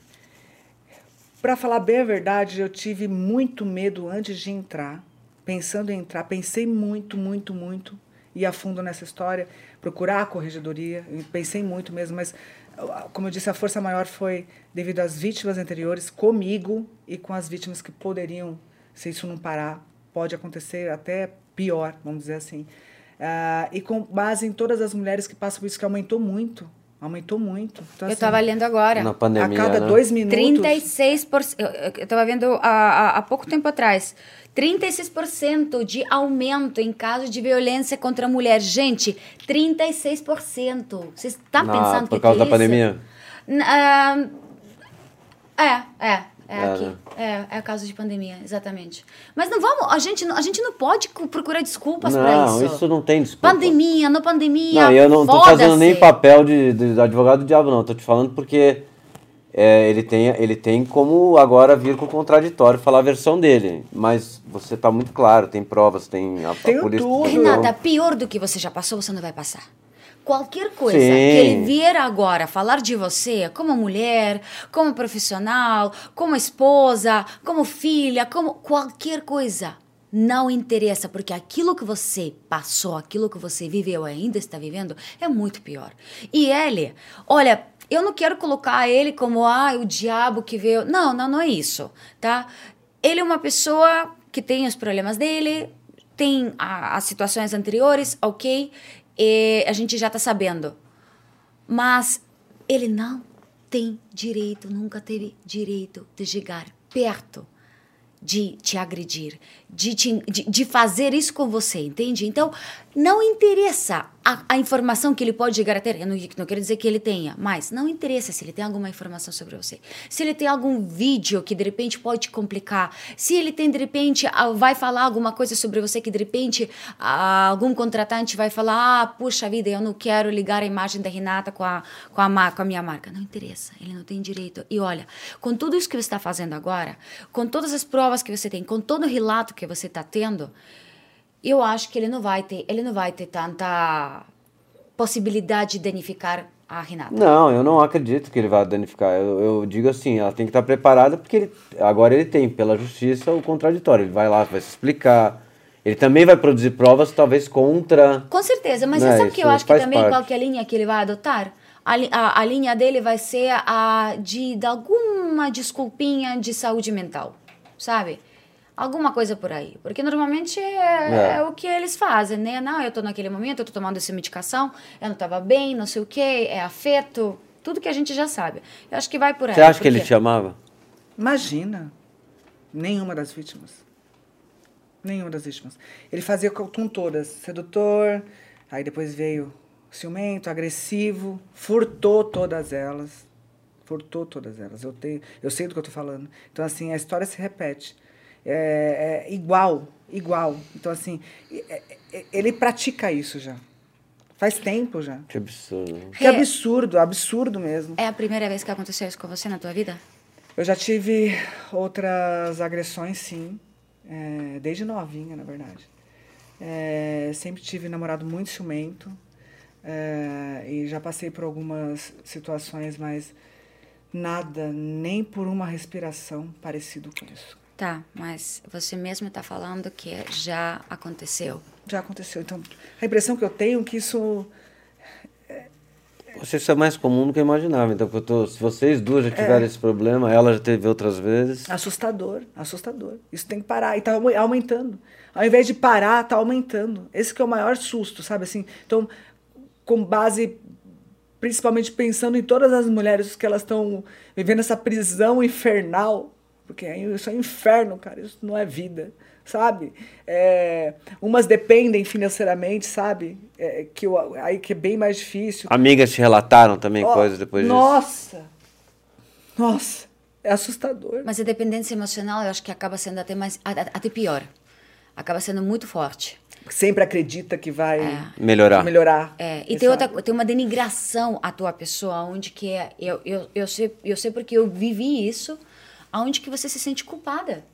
Para falar bem a verdade, eu tive muito medo antes de entrar. Pensando em entrar, pensei muito, muito, muito. Ir a fundo nessa história, procurar a corregedoria. e Pensei muito mesmo, mas, como eu disse, a força maior foi devido às vítimas anteriores, comigo e com as vítimas que poderiam, se isso não parar, pode acontecer até pior, vamos dizer assim. Ah, e com base em todas as mulheres que passam por isso, que aumentou muito. Aumentou muito. Então, Eu assim, estava lendo agora. Na pandemia, a cada né? dois minutos. 36%. Eu eu estava vendo há, há, pouco tempo atrás. 36% de aumento em casos de violência contra a mulher. Gente, 36%. Você está Na- pensando por que causa que da é pandemia? N- ah, é, é. É É, aqui. né? É, é caso de pandemia, exatamente. Mas não vamos, a gente, não- a gente não pode cu- procurar desculpas para Não, isso. isso não tem desculpa. Pandemia, não pandemia. Não, eu não tô fazendo nem papel de, de advogado do diabo, não. Tô te falando porque é, ele, tem, ele tem como agora vir com o contraditório falar a versão dele. Mas você tá muito claro, tem provas, tem a, a polícia. tudo. Renata, pior do que você já passou, você não vai passar. Qualquer coisa Sim. que ele vier agora falar de você como mulher, como profissional, como esposa, como filha, como qualquer coisa, não interessa, porque aquilo que você passou, aquilo que você viveu ainda está vivendo, é muito pior. E ele, olha, eu não quero colocar ele como ah, o diabo que veio. Não, não, não é isso, tá? Ele é uma pessoa que tem os problemas dele, tem as situações anteriores, ok, e a gente já está sabendo. Mas ele não tem direito, nunca teve direito de chegar perto de te agredir, de, te, de, de, fazer isso com você, entende? Então, não interessa a, a, informação que ele pode chegar a ter, eu não, não quero dizer que ele tenha, mas não interessa se ele tem alguma informação sobre você, se ele tem algum vídeo que de repente pode complicar, se ele tem de repente, vai falar alguma coisa sobre você que de repente algum contratante vai falar, ah, puxa vida, eu não quero ligar a imagem da Renata com a, com a, com a minha marca. Não interessa, ele não tem direito. E olha, com tudo isso que você está fazendo agora, com todas as provas que você tem, com todo o relato que você está tendo, eu acho que ele não vai ter, ele não vai ter tanta possibilidade de danificar a Renata. Não, eu não acredito que ele vai danificar. Eu, eu digo assim, ela tem que estar preparada porque ele, agora ele tem pela justiça o contraditório. Ele vai lá, vai se explicar. Ele também vai produzir provas, talvez contra. Com certeza, mas né? sabe que eu acho que também parte. qual que é a linha que ele vai adotar? A, a, a linha dele vai ser a de, de alguma desculpinha de saúde mental, sabe? Alguma coisa por aí. Porque normalmente é, é. é, o que eles fazem, né? Não, eu tô naquele momento, eu tô tomando essa medicação, eu não tava bem, não sei o quê, é afeto, tudo que a gente já sabe. Eu acho que vai por aí. Você acha que ele te amava? Imagina. Nenhuma das vítimas. Nenhuma das vítimas. Ele fazia com todas. Sedutor, aí depois veio ciumento, agressivo, furtou todas elas. Furtou todas elas. Eu, tenho, eu sei do que eu tô falando. Então, assim, a história se repete é, é igual, igual. Então, assim, é, é, ele pratica isso já. Faz tempo já. Que absurdo. Que absurdo, absurdo mesmo. É a primeira vez que aconteceu isso com você na tua vida? Eu já tive outras agressões, sim. É, desde novinha, na verdade. É, sempre tive namorado muito ciumento. É, e já passei por algumas situações, mas nada, nem por uma respiração parecido com isso. Tá, mas você mesmo está falando que já aconteceu. Já aconteceu. Então, a impressão que eu tenho é que isso. Você isso é mais comum do que eu imaginava. Então, eu tô, se vocês duas já tiveram é. esse problema, ela já teve outras vezes. Assustador, assustador. Isso tem que parar. E está aumentando. Ao invés de parar, está aumentando. Esse que é o maior susto, sabe? Assim, então, com base principalmente pensando em todas as mulheres que elas estão vivendo essa prisão infernal porque isso é um inferno, cara, isso não é vida, sabe? É, umas dependem financeiramente, sabe? É, que eu, aí que é bem mais difícil. Amigas te relataram também oh, coisas depois nossa, disso? Nossa! Nossa! É assustador. Mas a dependência emocional eu acho que acaba sendo até, mais, até pior. Acaba sendo muito forte sempre acredita que vai é. melhorar. melhorar. É. E tem, outra, tem uma denigração à tua pessoa, onde que é, eu, eu, eu, sei, eu sei porque eu vivi isso, aonde que você se sente culpada.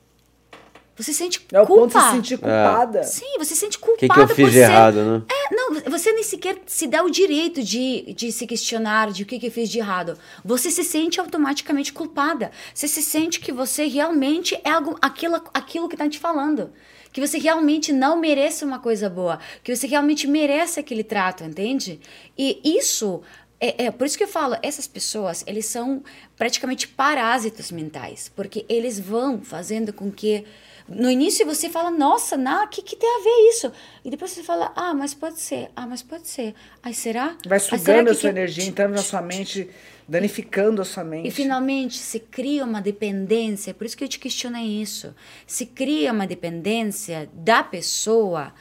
Você se sente culpa. É o ponto de se sentir culpada. É. Sim, você se sente culpada. O que, que eu fiz de ser... errado, né? É, não, você nem sequer se dá o direito de, de se questionar de o que, que eu fiz de errado. Você se sente automaticamente culpada. Você se sente que você realmente é algo, aquilo, aquilo que está te falando. Que você realmente não merece uma coisa boa. Que você realmente merece aquele trato, entende? E isso é, é, por isso que eu falo, essas pessoas, eles são praticamente parásitos mentais, porque eles vão fazendo com que no início você fala, nossa, o que, que tem a ver isso? E depois você fala, ah, mas pode ser, ah, mas pode ser. Aí será? Vai sugando a sua que... energia, entrando na sua mente, danificando a sua mente. E finalmente se cria uma dependência, por isso que eu te questionei isso. Se cria uma dependência da pessoa,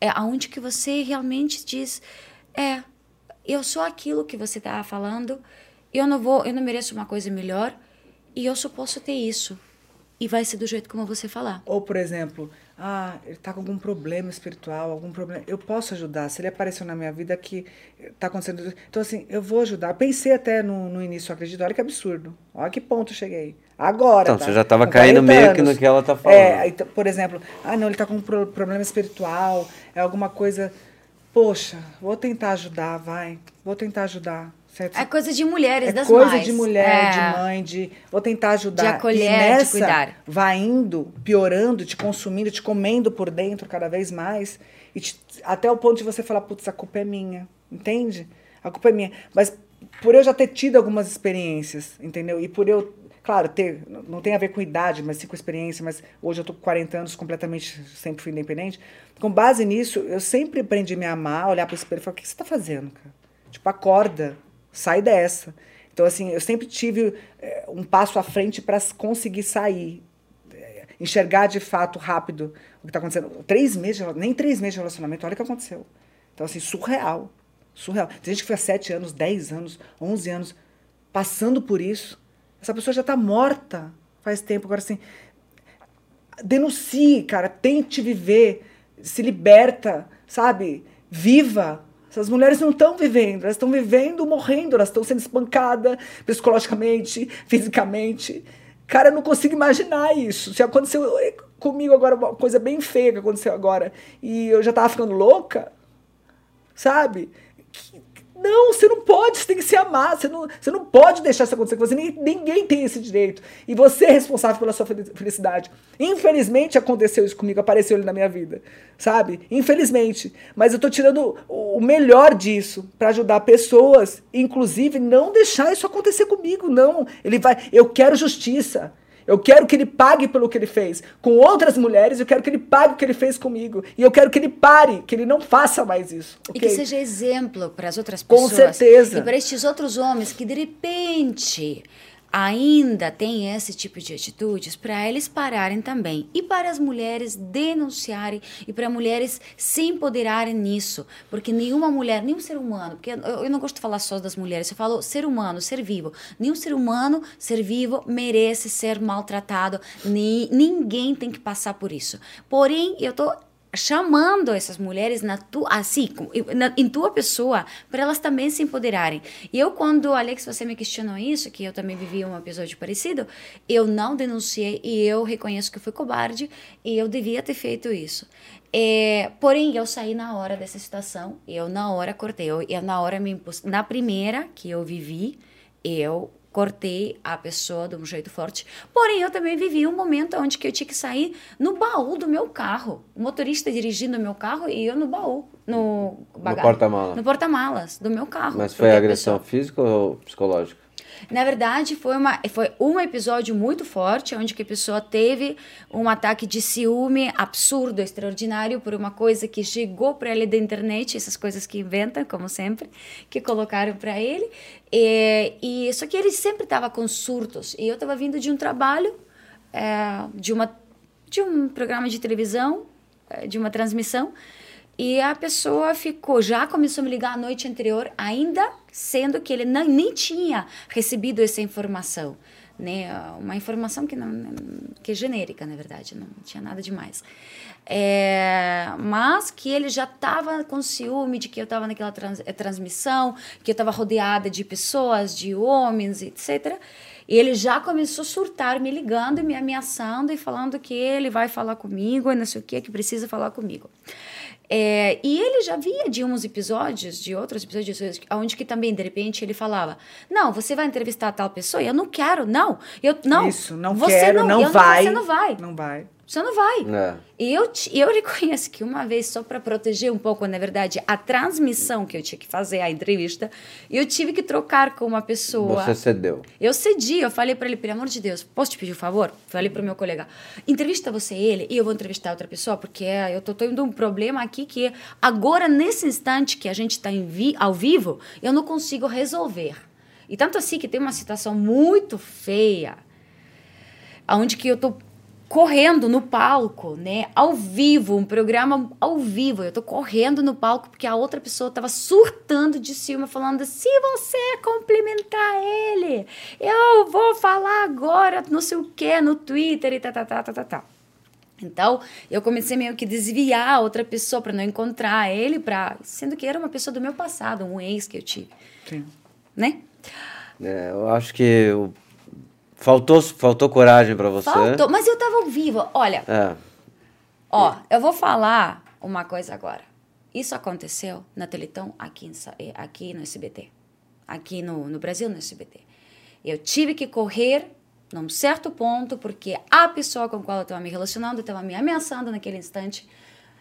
é aonde que você realmente diz, é, eu sou aquilo que você está falando, eu não vou, eu não mereço uma coisa melhor e eu só posso ter isso. E vai ser do jeito como você falar. Ou, por exemplo, ah, ele está com algum problema espiritual, algum problema. Eu posso ajudar. Se ele apareceu na minha vida que está acontecendo. Então, assim, eu vou ajudar. pensei até no, no início, acredito, olha que absurdo. Olha que ponto cheguei. Agora. Então, tá? você já estava caindo meio que no que ela está falando. É, por exemplo, ah, não, ele está com um problema espiritual, é alguma coisa poxa, vou tentar ajudar, vai, vou tentar ajudar. Certo? É coisa de mulheres, é das coisa mães. de mulher, é. de mãe, de vou tentar ajudar. De acolher, e nessa, de cuidar. Vai indo, piorando, te consumindo, te comendo por dentro cada vez mais. E te, até o ponto de você falar, putz, a culpa é minha. Entende? A culpa é minha. Mas por eu já ter tido algumas experiências, entendeu? E por eu Claro, ter, não tem a ver com idade, mas sim com experiência, mas hoje eu estou com 40 anos, completamente, sempre fui independente. Com base nisso, eu sempre aprendi a me amar, olhar para o espelho e falar, o que você está fazendo, cara? Tipo, acorda, sai dessa. Então, assim, eu sempre tive é, um passo à frente para conseguir sair. É, enxergar de fato rápido o que está acontecendo. Três meses, nem três meses de relacionamento, olha o que aconteceu. Então, assim, surreal. Surreal. Tem gente que há sete anos, dez anos, onze anos passando por isso. Essa pessoa já está morta faz tempo. Agora, assim, denuncie, cara, tente viver, se liberta, sabe? Viva. Essas mulheres não estão vivendo, elas estão vivendo morrendo, elas estão sendo espancadas psicologicamente, fisicamente. Cara, eu não consigo imaginar isso. Se aconteceu comigo agora, uma coisa bem feia que aconteceu agora, e eu já tava ficando louca, sabe? Não, você não pode, você tem que se amar, você não, você não pode deixar isso acontecer com você, ninguém, ninguém tem esse direito. E você é responsável pela sua felicidade. Infelizmente aconteceu isso comigo, apareceu ele na minha vida, sabe? Infelizmente. Mas eu tô tirando o melhor disso para ajudar pessoas, inclusive não deixar isso acontecer comigo, não. Ele vai, eu quero justiça. Eu quero que ele pague pelo que ele fez com outras mulheres, eu quero que ele pague o que ele fez comigo. E eu quero que ele pare, que ele não faça mais isso. Okay? E que seja exemplo para as outras pessoas. Com certeza. E para estes outros homens que de repente ainda tem esse tipo de atitudes para eles pararem também. E para as mulheres denunciarem e para mulheres se empoderarem nisso, porque nenhuma mulher, nenhum ser humano, porque eu, não gosto de falar só das mulheres, eu falo ser humano, ser vivo, nenhum ser humano, ser vivo merece ser maltratado, ni, ninguém tem que passar por isso. Porém, eu tô chamando essas mulheres na tu, assim, na, em tua pessoa, para elas também se empoderarem. E eu, quando, Alex, você me questionou isso, que eu também vivi um episódio parecido, eu não denunciei e eu reconheço que fui cobarde e eu devia ter feito isso. É, porém, eu saí na hora dessa situação, eu na hora cortei, eu, eu na hora me impus, na primeira que eu vivi, eu cortei a pessoa de um jeito forte. Porém, eu também vivi um momento onde que eu tinha que sair no baú do meu carro. O motorista dirigindo o meu carro e eu no baú, no bagagem. No porta-malas. No porta-malas do meu carro. Mas foi agressão pessoa... física ou psicológica? Na verdade, foi, uma, foi um episódio muito forte, onde que a pessoa teve um ataque de ciúme absurdo, extraordinário, por uma coisa que chegou para ele da internet, essas coisas que inventam, como sempre, que colocaram para ele. E, e, só que ele sempre estava com surtos. E eu estava vindo de um trabalho, é, de, uma, de um programa de televisão, é, de uma transmissão, e a pessoa ficou, já começou a me ligar a noite anterior, ainda sendo que ele não, nem tinha recebido essa informação. Né? Uma informação que, não, que é genérica, na verdade, não tinha nada demais. É, mas que ele já estava com ciúme de que eu estava naquela trans, eh, transmissão, que eu estava rodeada de pessoas, de homens, etc. E ele já começou a surtar, me ligando, me ameaçando e falando que ele vai falar comigo e não sei o que, que precisa falar comigo. É, e ele já via de uns episódios, de outros episódios, onde que também, de repente, ele falava: Não, você vai entrevistar tal pessoa? Eu não quero, não. Eu, não. Isso, não você quero, não, não vai. Não, você não vai. Não vai. Você não vai. É. E eu, eu reconheço que uma vez, só para proteger um pouco, na verdade, a transmissão que eu tinha que fazer, a entrevista, eu tive que trocar com uma pessoa. Você cedeu. Eu cedi, eu falei para ele, pelo amor de Deus, posso te pedir um favor? Falei para o meu colega, entrevista você ele e eu vou entrevistar outra pessoa, porque eu tô tendo um problema aqui que agora, nesse instante que a gente está vi ao vivo, eu não consigo resolver. E tanto assim que tem uma situação muito feia, onde que eu tô correndo no palco, né? Ao vivo, um programa ao vivo. Eu tô correndo no palco porque a outra pessoa tava surtando de ciúme, falando: se você cumprimentar ele, eu vou falar agora não sei o que no Twitter e tá, tá, tá, tá, tá, tá. Então, eu comecei meio que desviar a outra pessoa para não encontrar ele, pra, sendo que era uma pessoa do meu passado, um ex que eu tive. Sim. Né? É, eu acho que o Faltou, faltou coragem para você? Faltou, mas eu tava ao vivo. Olha, é. ó, eu vou falar uma coisa agora. Isso aconteceu na Teleton aqui, em, eh, aqui no SBT. Aqui no, no Brasil, no SBT. Eu tive que correr num certo ponto, porque a pessoa com a qual eu estava me relacionando estava me ameaçando naquele instante,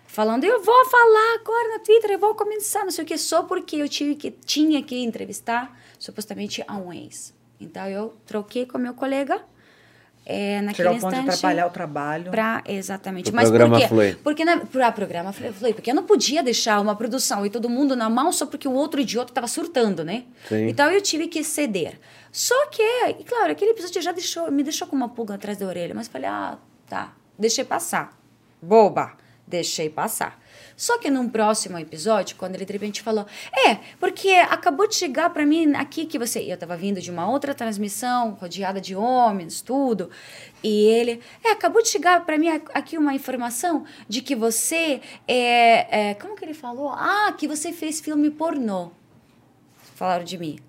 falando: eu vou falar agora no Twitter, eu vou começar, não sei o que, só porque eu tive que, tinha que entrevistar supostamente a um ex. Então eu troquei com meu colega é, naquele Chegar ao ponto de atrapalhar o trabalho. Pra, exatamente. O Mas programa por quê? flui. Porque na, pra programa flui, flui, porque eu não podia deixar uma produção e todo mundo na mão só porque o outro idiota estava surtando, né? Sim. Então eu tive que ceder. Só que, e claro, aquele episódio já deixou, me deixou com uma pulga atrás da orelha, mas falei, ah, tá, deixei passar. Boba, deixei passar. Só que num próximo episódio, quando ele de repente falou, é, porque acabou de chegar para mim aqui que você. Eu tava vindo de uma outra transmissão, rodeada de homens, tudo. E ele, é, acabou de chegar para mim aqui uma informação de que você é, é. Como que ele falou? Ah, que você fez filme pornô. Falaram de mim.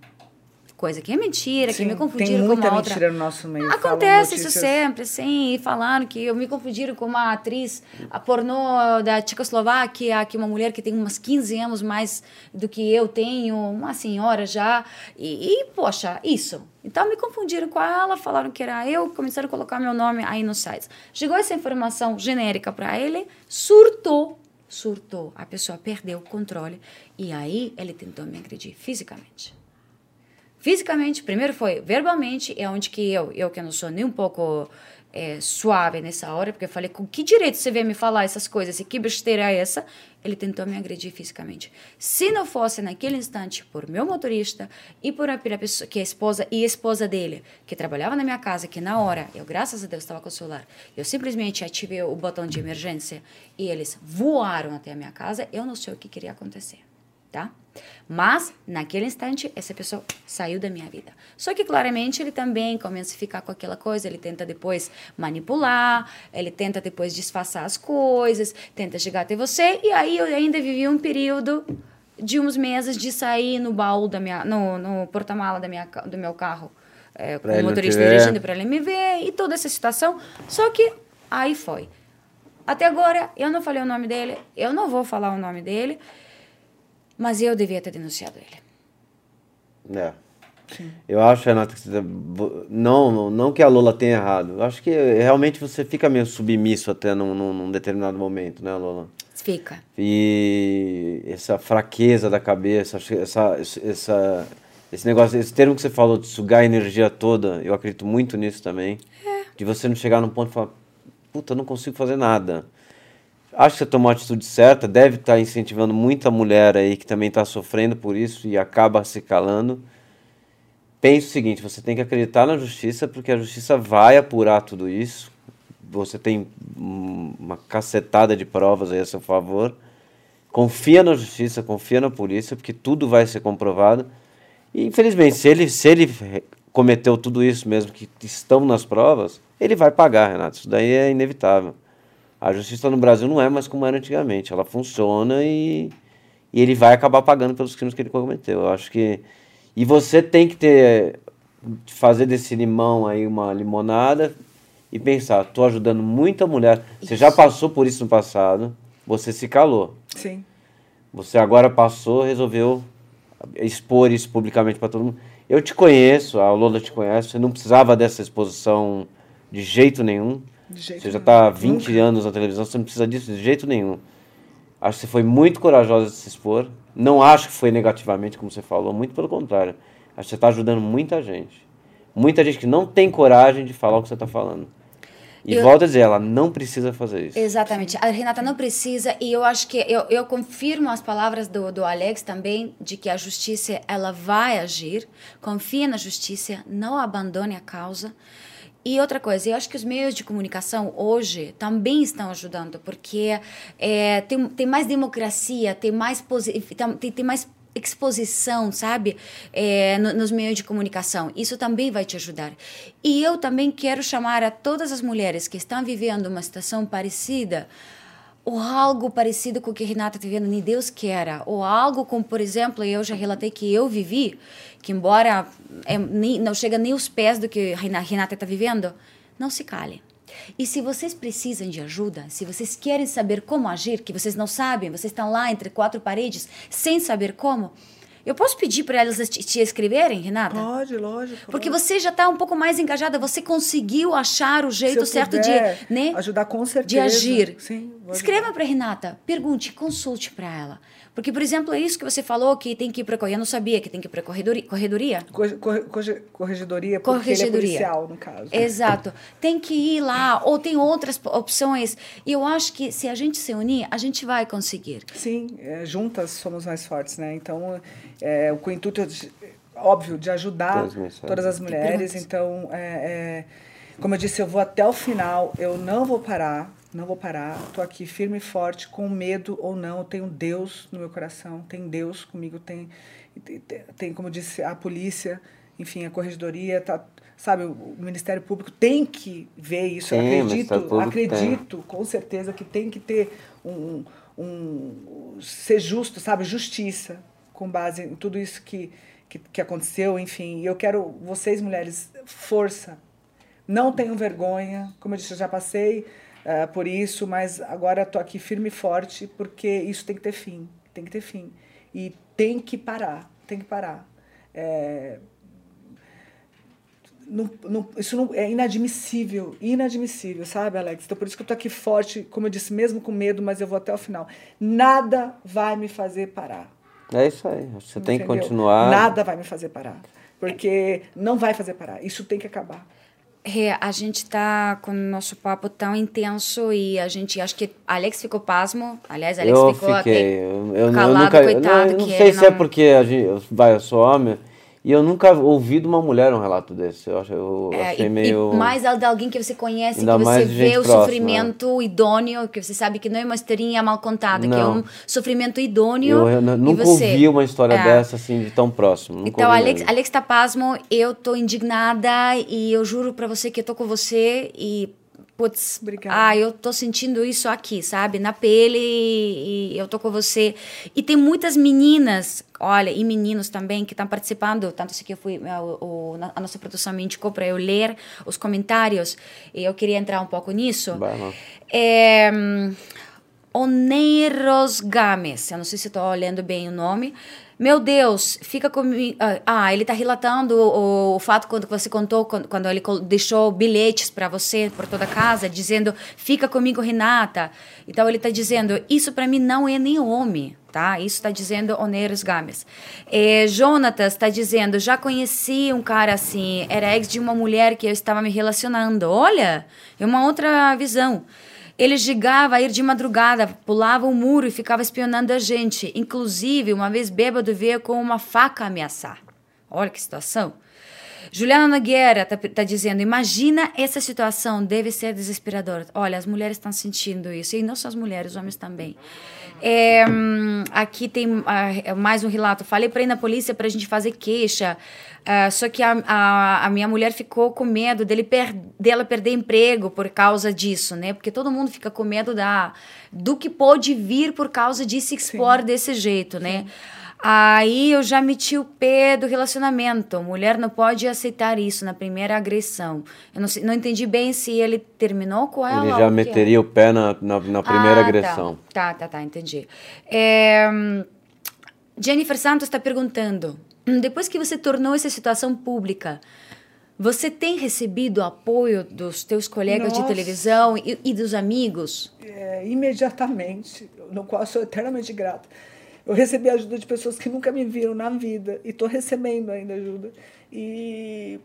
Coisa que é mentira, Sim, que me confundiram com uma outra. mentira no nosso meio. Acontece isso sempre, sim. E falaram que eu me confundiram com uma atriz a pornô da Tchecoslováquia, que é uma mulher que tem umas 15 anos mais do que eu tenho, uma senhora já. E, e, poxa, isso. Então me confundiram com ela, falaram que era eu, começaram a colocar meu nome aí nos sites. Chegou essa informação genérica para ele, surtou. Surtou. A pessoa perdeu o controle. E aí ele tentou me agredir fisicamente. Fisicamente, primeiro foi verbalmente, é onde que eu, eu que não sou nem um pouco é, suave nessa hora, porque eu falei, com que direito você veio me falar essas coisas e que besteira é essa? Ele tentou me agredir fisicamente. Se não fosse naquele instante por meu motorista e por a, pessoa, que é a esposa e a esposa dele, que trabalhava na minha casa, que na hora, eu graças a Deus estava com o celular, eu simplesmente ativei o botão de emergência e eles voaram até a minha casa, eu não sei o que queria acontecer, tá? Mas, naquele instante, essa pessoa saiu da minha vida. Só que, claramente, ele também começa a ficar com aquela coisa, ele tenta depois manipular, ele tenta depois disfarçar as coisas, tenta chegar até você, e aí eu ainda vivi um período de uns meses de sair no baú da minha, no, no porta-mala da minha, do meu carro, é, com o motorista dirigindo para ele me ver, e toda essa situação. Só que aí foi. Até agora, eu não falei o nome dele, eu não vou falar o nome dele, mas eu devia ter denunciado ele. É. Eu acho, Renata, que não, não, não que a Lola tenha errado. Eu acho que realmente você fica meio submisso até num, num, determinado momento, né, Lola? Fica. E essa fraqueza da cabeça, essa, essa, esse negócio, esse termo que você falou de sugar a energia toda, eu acredito muito nisso também. De você não chegar num ponto e falar, puta, eu não consigo fazer nada. Acho que você tomou a atitude certa, deve estar incentivando muita mulher aí que também está sofrendo por isso e acaba se calando. Pense o seguinte, você tem que acreditar na justiça, porque a justiça vai apurar tudo isso. Você tem uma cacetada de provas aí a seu favor. Confia na justiça, confia na polícia, porque tudo vai ser comprovado. E infelizmente, se ele, se ele cometeu tudo isso mesmo que estão nas provas, ele vai pagar, Renato. Isso daí é inevitável. A justiça no Brasil não é mais como era antigamente. Ela funciona e, e ele vai acabar pagando pelos crimes que ele cometeu. Eu acho que. E você tem que ter. fazer desse limão aí uma limonada e pensar: tô ajudando muita mulher. Você já passou por isso no passado, você se calou. Sim. Você agora passou, resolveu expor isso publicamente para todo mundo. Eu te conheço, a Lola te conhece, você não precisava dessa exposição de jeito nenhum. Você já está há 20 Nunca. anos na televisão, você não precisa disso de jeito nenhum. Acho que você foi muito corajosa de se expor. Não acho que foi negativamente, como você falou, muito pelo contrário. Acho que você está ajudando muita gente. Muita gente que não tem coragem de falar o que você está falando. E Eu- volta a dizer, ela não precisa fazer isso. Exatamente. A Renata não precisa, e eu acho que eu, eu confirmo as palavras do, do Alex também, de que a justiça ela vai agir. Confia na justiça, não abandone a causa. E outra coisa, eu acho que os meios de comunicação hoje também estão ajudando, porque é, tem, tem mais democracia, tem mais, tem, tem mais exposição, sabe, é, no- nos meios de comunicação. Isso também vai te ajudar. E eu também quero chamar a todas as mulheres que estão vivendo uma situação parecida, ou algo parecido com o que Renata está vivendo, nem Deus queira, ou algo como, por exemplo, eu já relatei que eu vivi, que embora é, nem, não chega nem os pés do que Renata está vivendo, não se calem. E se vocês precisam de ajuda, se vocês querem saber como agir, que vocês não sabem, vocês estão lá entre quatro paredes sem saber como, Eu posso pedir para elas te, te escreverem, Renata? Pode, lógico. Porque você já está um pouco mais engajada, você conseguiu achar o jeito certo de, né, ajudar com certeza. de agir. Sim, Escreva para Renata, pergunte, consulte para ela. Porque, por exemplo, é isso que você falou que tem que ir para Eu não sabia que tem que ir para corredoria. Corredoria? Corregedoria, corregedoria, porque corregedoria. ele é policial, no caso. Exato. Tem que ir lá, ou tem outras opções. E eu acho que se a gente se unir, a gente vai conseguir. Sim, é, juntas somos mais fortes, né? Então, é, o intuito, de, óbvio, de ajudar todas as mulheres. Então, é, é, como eu disse, eu vou até o final, eu não vou parar não vou parar, estou aqui firme e forte, com medo ou não, tenho Deus no meu coração, tem Deus comigo, tem, tem, tem como disse, a polícia, enfim, a corregedoria, tá, sabe, o Ministério Público tem que ver isso, Sim, eu acredito, acredito tem. com certeza que tem que ter um, um, ser justo, sabe, justiça, com base em tudo isso que, que, que aconteceu, enfim, e eu quero, vocês mulheres, força, não tenham vergonha, como eu disse, eu já passei uh, por isso, mas agora estou aqui firme e forte porque isso tem que ter fim, tem que ter fim. E tem que parar, tem que parar. É, não, não, isso não, é inadmissível, inadmissível, sabe, Alex? Então, por isso que eu estou aqui forte, como eu disse, mesmo com medo, mas eu vou até o final. Nada vai me fazer parar. É isso aí, você Entendeu? tem que continuar. Nada vai me fazer parar, porque não vai fazer parar, isso tem que acabar. É, a gente tá com o nosso papo tão intenso e a gente acho que Alex ficou pasmo. Aliás, Alex eu ficou fiquei. Eu, eu, calado, eu nunca, coitado. Eu não, sei se não... é porque a gente, vai, eu sou homem e eu nunca ouvi de uma mulher um relato desse. Eu, acho, eu é, achei e, meio. E mais de alguém que você conhece, Ainda que você vê o próxima. sofrimento idôneo, que você sabe que não é uma historinha mal contada, não. que é um sofrimento idôneo. Eu, eu nunca você, ouvi uma história é. dessa assim de tão próximo. Nunca então, Alex, Alex tá pasmo, eu tô indignada e eu juro para você que eu tô com você e putz, Obrigada. ah, eu tô sentindo isso aqui, sabe? Na pele e, e eu tô com você. E tem muitas meninas, olha, e meninos também que estão participando, tanto assim que eu fui, a, o, a nossa produção me indicou para eu ler os comentários e eu queria entrar um pouco nisso. É, Oneiros Games, eu não sei se estou olhando bem o nome, meu Deus, fica comigo. Ah, ah, ele está relatando o, o, fato quando você contou, quando, quando ele deixou bilhetes para você por toda a casa, dizendo: Fica comigo, Renata. Então ele está dizendo: Isso para mim não é nem homem, tá? Isso está dizendo Oneiros Games. É, Jonatas está dizendo: Já conheci um cara assim, era ex de uma mulher que eu estava me relacionando. Olha, é uma outra visão. Ele chegava a ir de madrugada, pulava o muro e ficava espionando a gente. Inclusive, uma vez bêbado veio com uma faca ameaçar. Olha que situação. Juliana Nogueira está tá dizendo: imagina essa situação, deve ser desesperadora. Olha, as mulheres estão sentindo isso, e não só as mulheres, os homens também. É, aqui tem uh, mais um relato. Falei para ir na polícia para a gente fazer queixa. Uh, só que a, a, a, minha mulher ficou com medo dele per, dela perder emprego por causa disso, né? Porque todo mundo fica com medo da, do que pode vir por causa de se expor Sim. desse jeito, né? Aí eu já meti o pé do relacionamento. Mulher não pode aceitar isso na primeira agressão. Eu não, sei, não entendi bem se ele terminou com ela. Ele já meteria é. o pé na, na, na primeira ah, tá. agressão. Tá, tá, tá, entendi. É, Jennifer Santos está perguntando: depois que você tornou essa situação pública, você tem recebido apoio dos teus colegas Nossa. de televisão e, e dos amigos? É, imediatamente, no qual sou eternamente grata. Eu recebi ajuda de pessoas que nunca me viram na vida e estou recebendo ainda ajuda. E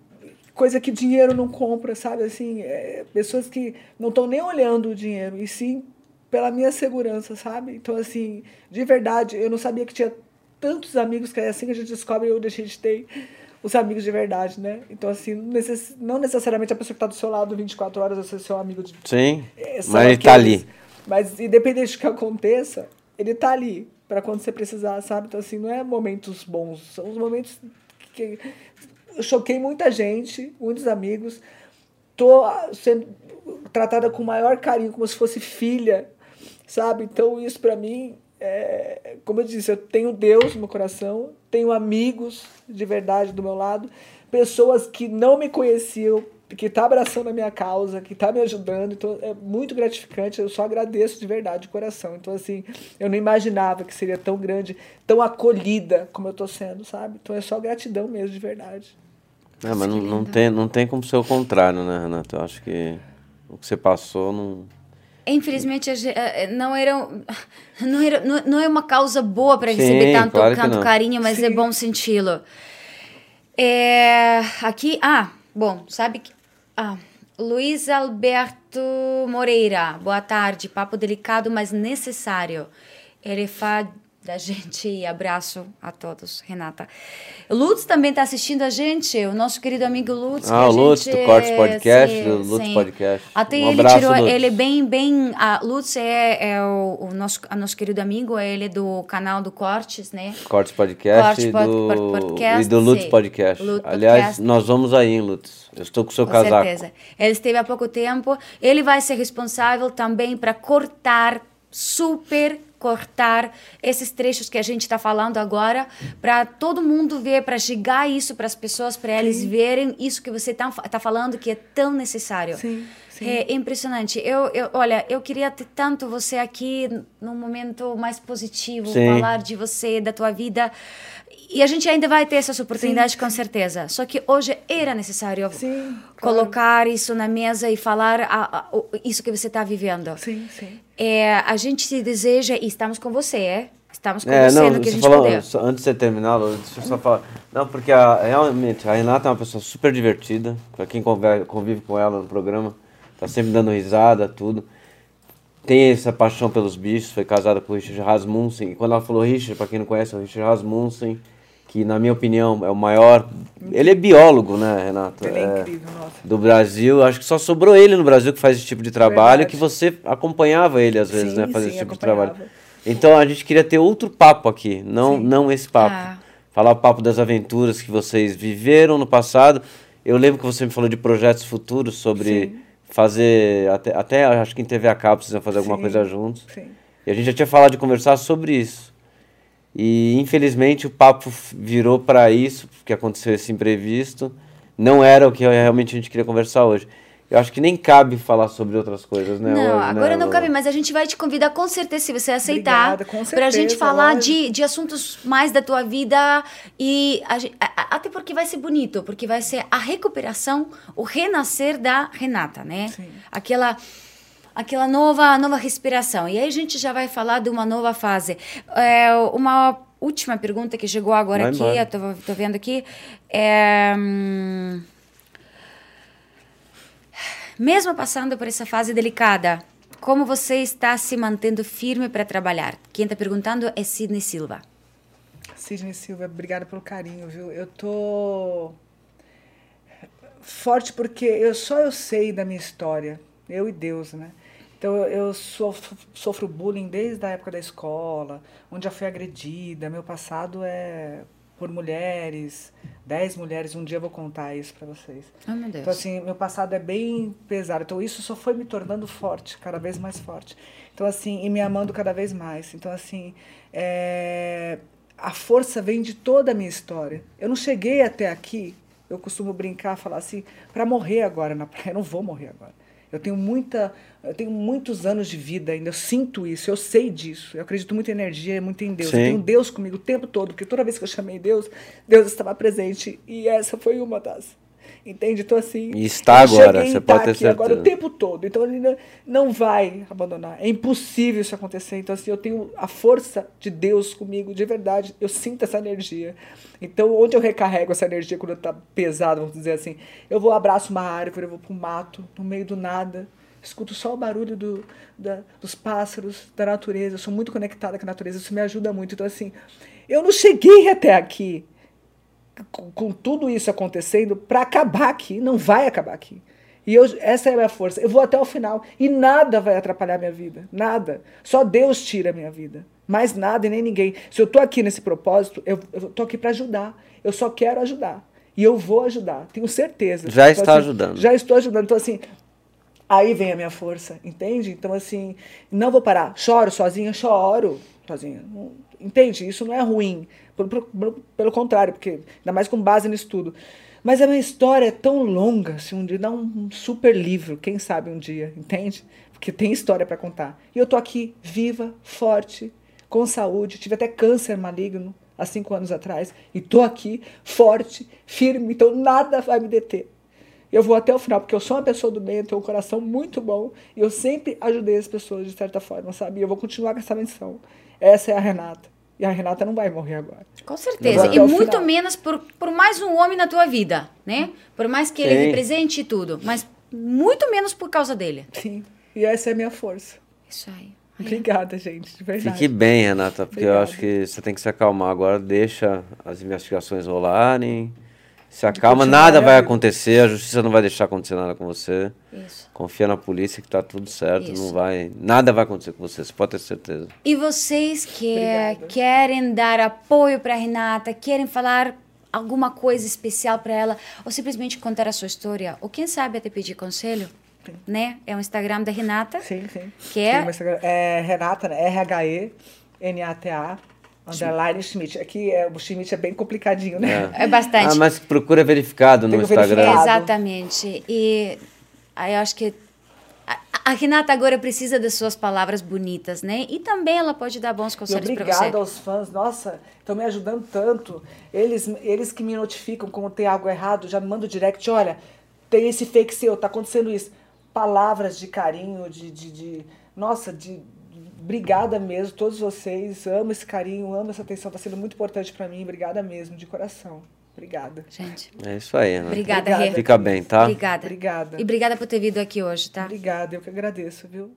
coisa que dinheiro não compra, sabe? Assim, é, pessoas que não estão nem olhando o dinheiro, e sim pela minha segurança, sabe? Então, assim, de verdade, eu não sabia que tinha tantos amigos, que é assim que a gente descobre, eu deixei de ter os amigos de verdade, né? Então, assim, não necessariamente a pessoa que está do seu lado 24 horas vai ser seu amigo de Sim, é, mas ele está ali. Mas, independente do que aconteça, ele está ali para quando você precisar, sabe? Então, assim, não é momentos bons, são os momentos que eu choquei muita gente, muitos amigos. Tô sendo tratada com o maior carinho, como se fosse filha, sabe? Então, isso para mim, é, como eu disse, eu tenho Deus no meu coração, tenho amigos de verdade do meu lado, pessoas que não me conheciam, que está abraçando a minha causa, que está me ajudando. Então, é muito gratificante. Eu só agradeço de verdade, de coração. Então, assim, eu não imaginava que seria tão grande, tão acolhida como eu estou sendo, sabe? Então, é só gratidão mesmo, de verdade. É, mas não, não, tem, não tem como ser o contrário, né, Renato? Eu acho que o que você passou não. Infelizmente, não era, não era não é uma causa boa para receber tanto, claro tanto carinho, mas é Sim. é bom senti-lo. É, aqui, ah, bom, sabe que. Ah, Luiz Alberto Moreira, boa tarde. Papo delicado, mas necessário. Ele faz da gente e abraço a todos, Renata. Lutz também está assistindo a gente, o nosso querido amigo Lutz. Ah, o Lutz do Cortes Podcast, sim, do Lutz sim. Podcast. Até um ele abraço, tirou, Lutz. ele é bem, bem, a Lutz é, é o, o, nosso, a nosso querido amigo, ele é do canal do Cortes, né? Cortes Podcast, Cortes, e, do, podcast e do Lutz Podcast. Lutz Aliás, podcast. nós vamos aí, Lutz. Eu estou com o seu com casaco. certeza. Ele esteve há pouco tempo, ele vai ser responsável também para cortar super cortar esses trechos que a gente está falando agora para todo mundo ver, para chegar isso para as pessoas, para eles verem isso que você está tá falando que é tão necessário. Sim. Sim. É impressionante. Eu, eu, olha, eu queria ter tanto você aqui num momento mais positivo, Sim. falar de você, da tua vida. E a gente ainda vai ter essas oportunidades Sim. com certeza. Só que hoje era necessário sim, colocar claro. isso na mesa e falar a, a, isso que você está vivendo. Sim, sim. É, a gente se deseja e estamos com você, é? Estamos com é, você não, no que a gente falou, puder. Só, antes de você terminar, deixa eu só falar. Não, porque a, realmente a Renata é uma pessoa super divertida. Para quem convive, convive com ela no programa, tá sempre dando risada, tudo tem essa paixão pelos bichos, foi casada com o Richard Rasmussen. E quando ela falou Richard, para quem não conhece, é o Richard Rasmussen, que na minha opinião é o maior. Ele é biólogo, né, Renato? Ele é, é incrível, nossa. Do Brasil. Acho que só sobrou ele no Brasil que faz esse tipo de trabalho, Verdade. que você acompanhava ele às vezes, sim, né? Fazer esse tipo de trabalho. Então a gente queria ter outro papo aqui, não, não esse papo. Ah. Falar o papo das aventuras que vocês viveram no passado. Eu lembro que você me falou de projetos futuros sobre sim. fazer. Até, até acho que em TV a cabo precisam fazer alguma coisa juntos. Sim. E a gente já tinha falado de conversar sobre isso. E infelizmente o papo virou para isso, porque aconteceu esse imprevisto. Não era o que realmente a gente queria conversar hoje. Eu acho que nem cabe falar sobre outras coisas, né? Não, hoje, né, agora né, não cabe, mas a gente vai te convidar com certeza, se você aceitar, para a gente falar de, de assuntos mais da tua vida e a, a, até porque vai ser bonito, porque vai ser a recuperação, o renascer da Renata, né? Sim. Aquela aquela nova, nova respiração. E aí a gente já vai falar de uma nova fase. É, uma última pergunta que chegou agora vai aqui, embora. eu tô, tô, vendo aqui. É, hum, mesmo passando por essa fase delicada, como você está se mantendo firme para trabalhar? Quem está perguntando é Sidney Silva. Sidney Silva, obrigada pelo carinho, viu? Eu tô forte porque eu só eu sei da minha história, eu e Deus, né? Então eu sofro, sofro bullying desde a época da escola, onde já fui agredida. Meu passado é por mulheres, dez mulheres. Um dia eu vou contar isso para vocês. Oh, meu Deus. Então assim, meu passado é bem pesado. Então isso só foi me tornando forte, cada vez mais forte. Então assim, e me amando cada vez mais. Então assim, é... a força vem de toda a minha história. Eu não cheguei até aqui. Eu costumo brincar, falar assim, para morrer agora na praia. Eu não vou morrer agora. Eu tenho muita, eu tenho muitos anos de vida ainda, eu sinto isso, eu sei disso. Eu acredito muito em energia, muito em Deus. Sim. Eu tenho Deus comigo o tempo todo, porque toda vez que eu chamei Deus, Deus estava presente. E essa foi uma das. Entende? Então, assim. E está agora, você pode ter certeza. agora o tempo todo. Então, ele não vai abandonar. É impossível isso acontecer. Então, assim, eu tenho a força de Deus comigo, de verdade. Eu sinto essa energia. Então, onde eu recarrego essa energia quando está pesado, vamos dizer assim? Eu vou abraço uma árvore, eu vou para um mato, no meio do nada. Escuto só o barulho do, da, dos pássaros, da natureza. Eu sou muito conectada com a natureza. Isso me ajuda muito. Então, assim, eu não cheguei até aqui com, tudo isso acontecendo para acabar aqui. Não vai acabar aqui. E eu, essa é a minha força. Eu vou até o final. E nada vai atrapalhar minha vida. Nada. Só Deus tira a minha vida. Mais nada e nem ninguém. Se eu estou aqui nesse propósito, eu estou aqui para ajudar. Eu só quero ajudar. E eu vou ajudar. Tenho certeza. Já então, está assim, ajudando. Já estou ajudando. Então, assim, aí vem a minha força. Entende? Então, assim, não vou parar. Choro sozinha? Choro sozinha. Entende? Isso não é ruim. Pelo, pelo, pelo contrário, porque ainda mais com base no estudo. Mas a minha história é tão longa, se um dia dá um super livro, quem sabe um dia, entende? Porque tem história para contar. E eu tô aqui viva, forte, com saúde, tive até câncer maligno há cinco anos atrás, e tô aqui forte, firme, então nada vai me deter. Eu vou até o final, porque eu sou uma pessoa do bem, eu tenho um coração muito bom, e eu sempre ajudei as pessoas de certa forma, sabe? E eu vou continuar com essa missão. Essa é a Renata. E a Renata não vai morrer agora. Com certeza. E muito final. menos por, por mais um homem na tua vida, né? Por mais que Sim. ele represente tudo. Mas muito menos por causa dele. Sim. E essa é a minha força. Isso aí. Obrigada, gente, de verdade. Fique bem, Renata, porque Obrigada. eu acho que você tem que se acalmar agora. Deixa as investigações rolarem. Se acalma, nada vai acontecer, a justiça não vai deixar acontecer nada com você. Isso. Confia na polícia que está tudo certo, Isso. não vai, nada vai acontecer com você, você pode ter certeza. E vocês que querem dar apoio para Renata, querem falar alguma coisa especial para ela, ou simplesmente contar a sua história, ou quem sabe até pedir conselho, sim. né? É o Instagram da Renata. Sim, sim. Que é, é Renata, né? R-H-E-N-A-T-A. Underline Schmidt. Aqui é, o Schmidt é bem complicadinho, né? É, é bastante. Ah, mas procura verificado no Instagram. Verificado. Exatamente. E aí eu acho que a, a Renata agora precisa das suas palavras bonitas, né? E também ela pode dar bons conselhos para você. Obrigada aos fãs. Nossa, estão me ajudando tanto. Eles, eles que me notificam quando tem algo errado, já me mandam direct. Olha, tem esse fake seu, tá acontecendo isso. Palavras de carinho, de, de, de nossa, de Obrigada mesmo, todos vocês. Amo esse carinho, amo essa atenção. Está sendo muito importante para mim. Obrigada mesmo, de coração. Obrigada. Gente. É isso aí, Ana. Obrigada, obrigada Fica bem, tá? Obrigada. Obrigada. E obrigada por ter vindo aqui hoje, tá? Obrigada, eu que agradeço, viu?